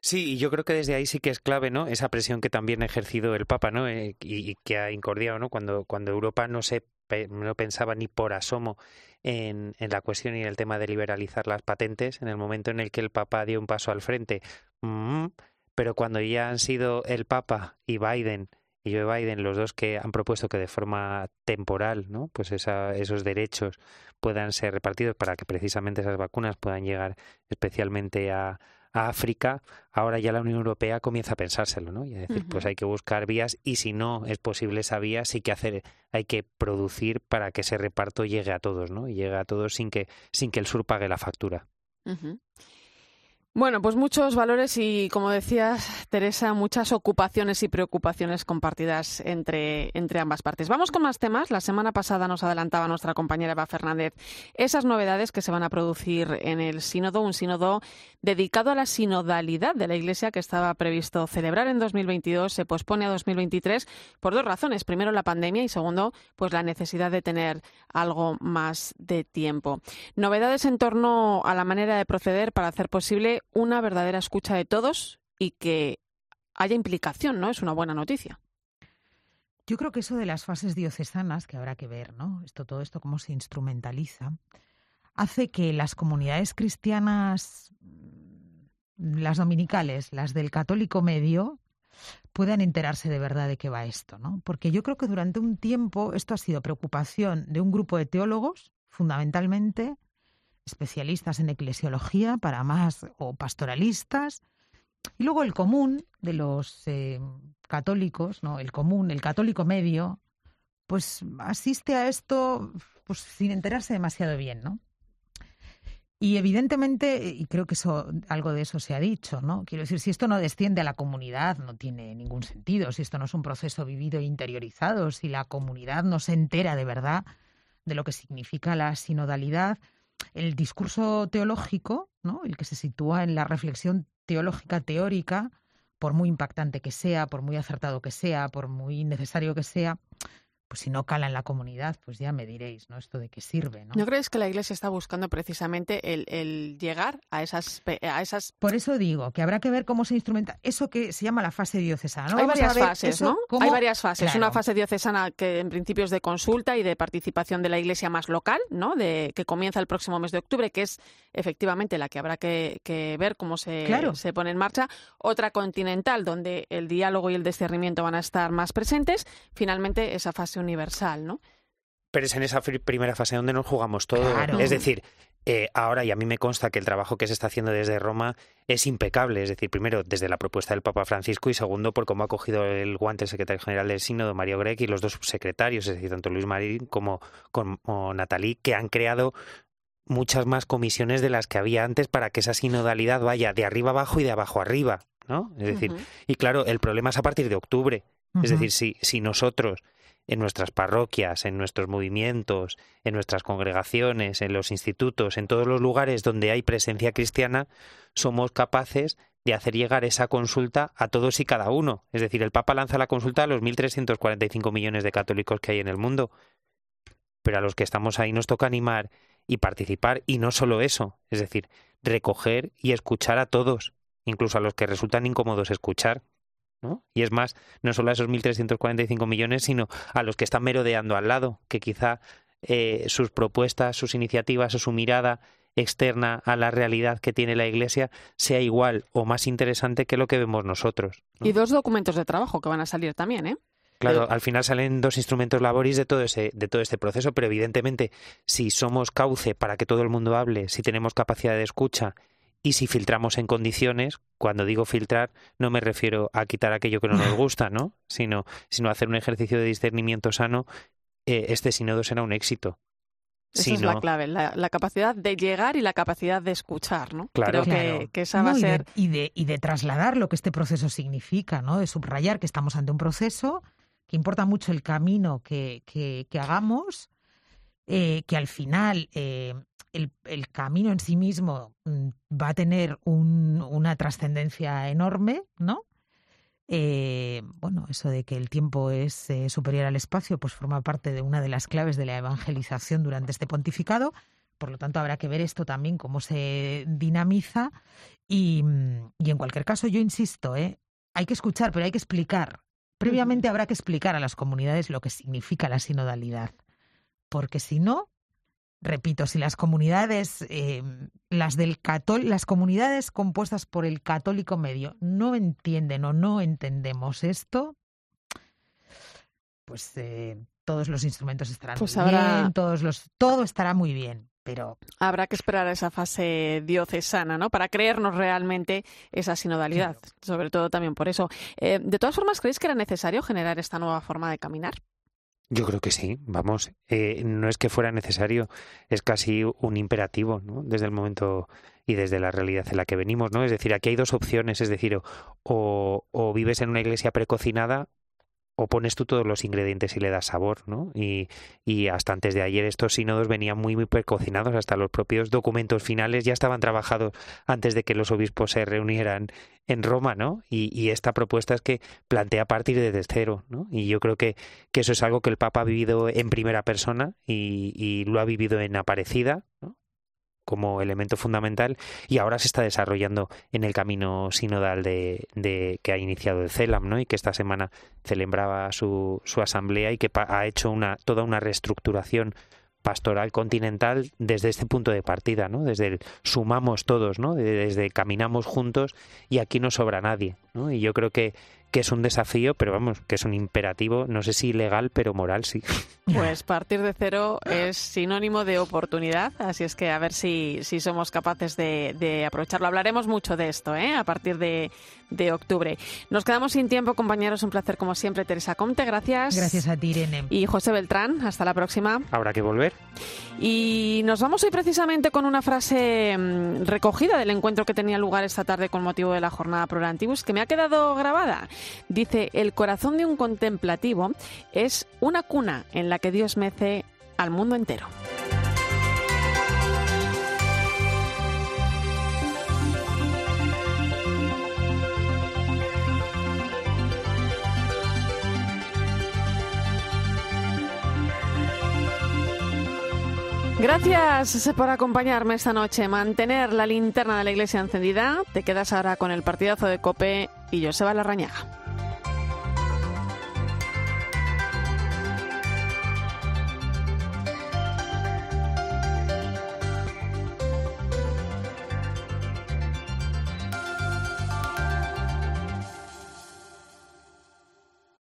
S22: Sí, y yo creo que desde ahí sí que es clave, ¿no? Esa presión que también ha ejercido el Papa, ¿no? Eh, y, que ha incordiado, ¿no? Cuando, cuando Europa no se no pensaba ni por asomo en, en la cuestión y en el tema de liberalizar las patentes, en el momento en el que el Papa dio un paso al frente. mm, pero cuando ya han sido el Papa y Biden y Joe Biden los dos que han propuesto que de forma temporal, ¿no? Pues esa, esos derechos puedan ser repartidos para que precisamente esas vacunas puedan llegar especialmente a, a África, ahora ya la Unión Europea comienza a pensárselo, ¿no? Y a decir, pues hay que buscar vías y si no es posible esa vía, sí que hacer, hay que producir para que ese reparto llegue a todos, ¿no? Y llegue a todos sin que, sin que el sur pague la factura.
S1: Ujú. Bueno, pues muchos valores y, como decías, Teresa, muchas ocupaciones y preocupaciones compartidas entre, entre ambas partes. Vamos con más temas. La semana pasada nos adelantaba nuestra compañera Eva Fernández esas novedades que se van a producir en el sínodo, un sínodo dedicado a la sinodalidad de la Iglesia que estaba previsto celebrar en 2022, se pospone a 2023 por dos razones. Primero, la pandemia y segundo, pues la necesidad de tener algo más de tiempo. Novedades en torno a la manera de proceder para hacer posible una verdadera escucha de todos y que haya implicación, ¿no? Es una buena noticia.
S23: Yo creo que eso de las fases diocesanas, que habrá que ver, ¿no? Esto, todo esto, cómo se instrumentaliza, hace que las comunidades cristianas, mm, las dominicales, las del católico medio, puedan enterarse de verdad de qué va esto, ¿no? Porque yo creo que durante un tiempo esto ha sido preocupación de un grupo de teólogos, fundamentalmente, especialistas en eclesiología, para más, o pastoralistas, y luego el común de los eh, católicos, ¿no? El común, el católico medio, pues asiste a esto pues sin enterarse demasiado bien, ¿no? Y evidentemente, y creo que eso, algo de eso se ha dicho, ¿no? Quiero decir, si esto no desciende a la comunidad, no tiene ningún sentido. Si esto no es un proceso vivido e interiorizado, si la comunidad no se entera de verdad de lo que significa la sinodalidad, el discurso teológico, ¿no? El que se sitúa en la reflexión teológica teórica, por muy impactante que sea, por muy acertado que sea, por muy necesario que sea, pues si no cala en la comunidad, pues ya me diréis, ¿no? Esto de qué sirve, ¿no?
S1: ¿No crees que la Iglesia está buscando precisamente el, el llegar a esas, a esas
S23: Por eso digo que habrá que ver cómo se instrumenta eso que se llama la fase diocesana. ¿no?
S1: Hay varias fases,
S23: eso
S1: ¿no?
S23: cómo-
S1: Hay varias fases.
S23: Claro.
S1: Una fase diocesana que en principio es de consulta y de participación de la Iglesia más local, ¿no? De que comienza el próximo mes de octubre, que es efectivamente la que habrá que, que ver cómo se,
S23: Claro.
S1: se pone en marcha. Otra continental, donde el diálogo y el discernimiento van a estar más presentes. Finalmente, esa fase universal, ¿no?
S22: Pero es en esa primera fase donde nos jugamos todo.
S1: Claro.
S22: Es decir, eh, ahora, y a mí me consta que el trabajo que se está haciendo desde Roma es impecable. Es decir, primero, desde la propuesta del Papa Francisco y segundo, por cómo ha cogido el guante el secretario general del Sínodo, Mario Grech, y los dos subsecretarios, es decir, tanto Luis Marín como, como Natalí, que han creado muchas más comisiones de las que había antes para que esa sinodalidad vaya de arriba abajo y de abajo arriba, ¿no? Es decir, y claro, el problema es a partir de octubre. Es decir, si, si nosotros en nuestras parroquias, en nuestros movimientos, en nuestras congregaciones, en los institutos, en todos los lugares donde hay presencia cristiana, somos capaces de hacer llegar esa consulta a todos y cada uno. Es decir, el Papa lanza la consulta a los 1.345 millones de católicos que hay en el mundo. Pero a los que estamos ahí nos toca animar y participar, y no solo eso, es decir, recoger y escuchar a todos, incluso a los que resultan incómodos escuchar. ¿No? Y es más, no solo a esos 1.345 millones, sino a los que están merodeando al lado, que quizá eh, sus propuestas, sus iniciativas o su mirada externa a la realidad que tiene la Iglesia sea igual o más interesante que lo que vemos nosotros.
S1: Y dos documentos de trabajo que van a salir también, ¿eh?
S22: Claro, al final salen dos instrumentos laboris de todo ese de todo este proceso, pero evidentemente si somos cauce para que todo el mundo hable, si tenemos capacidad de escucha y si filtramos en condiciones, cuando digo filtrar no me refiero a quitar aquello que no nos [LAUGHS] gusta, ¿no? Sino sino hacer un ejercicio de discernimiento sano eh, este sínodo será un éxito.
S1: Esa es la clave, la, capacidad de llegar y la capacidad de escuchar, ¿no?
S22: Claro,
S1: Creo Que, esa va a ser...
S23: Y de, y de, trasladar lo que este proceso significa, ¿no? De subrayar que estamos ante un proceso, que importa mucho el camino que, que, hagamos, eh, que al final eh, el, el, camino en sí mismo mm, va a tener un, una trascendencia enorme, ¿no? Eh, bueno, eso de que el tiempo es eh, superior al espacio, pues forma parte de una de las claves de la evangelización durante este pontificado. Por lo tanto, habrá que ver esto también, cómo se dinamiza. Y, y en cualquier caso, yo insisto, ¿eh? hay que escuchar, pero hay que explicar. Previamente habrá que explicar a las comunidades lo que significa la sinodalidad. Porque si no, repito, si las comunidades, eh, las del las comunidades compuestas por el católico medio no entienden o no entendemos esto, pues eh, todos los instrumentos estarán pues muy bien, todos los, todo estará muy bien. Pero...
S1: Habrá que esperar a esa fase diocesana, ¿no? Para creernos realmente esa sinodalidad, sobre todo también por eso. Eh, de todas formas, ¿creéis que era necesario generar esta nueva forma de caminar?
S22: Yo creo que sí, vamos, eh, no es que fuera necesario, es casi un imperativo, ¿no? Desde el momento y desde la realidad en la que venimos, ¿no? Es decir, aquí hay dos opciones, es decir, o, o vives en una iglesia precocinada o pones tú todos los ingredientes y le das sabor, ¿no? Y, y, hasta antes de ayer estos sínodos venían muy, muy precocinados, hasta los propios documentos finales ya estaban trabajados antes de que los obispos se reunieran en Roma, ¿no? Y, y esta propuesta es que plantea partir desde cero, ¿no? Y yo creo que, que eso es algo que el Papa ha vivido en primera persona y, y lo ha vivido en Aparecida, ¿no? Como elemento fundamental y ahora se está desarrollando en el camino sinodal de, que ha iniciado el CELAM ¿no? y que esta semana celebraba su, su asamblea y que ha hecho una, toda una reestructuración pastoral continental desde este punto de partida, ¿no? Desde el sumamos todos, ¿no? Desde caminamos juntos y aquí no sobra nadie, ¿no? Y yo creo que que es un desafío, pero vamos, que es un imperativo, no sé si legal, pero moral sí.
S1: Pues partir de cero es sinónimo de oportunidad, así es que a ver si, si somos capaces de, aprovecharlo. Hablaremos mucho de esto ¿eh? a partir de, de, octubre. Nos quedamos sin tiempo, compañeros, un placer como siempre. Teresa Comte, gracias.
S23: Gracias a ti, Irene.
S1: Y José Beltrán, hasta la próxima.
S22: Habrá que volver.
S1: Y nos vamos hoy precisamente con una frase mm, recogida del encuentro que tenía lugar esta tarde con motivo de la jornada Pro que me ha quedado grabada. Dice, el corazón de un contemplativo es una cuna en la que Dios mece al mundo entero. Gracias por acompañarme esta noche. Mantener la linterna de la iglesia encendida. Te quedas ahora con el partidazo de Cope y Joseba Larrañaga.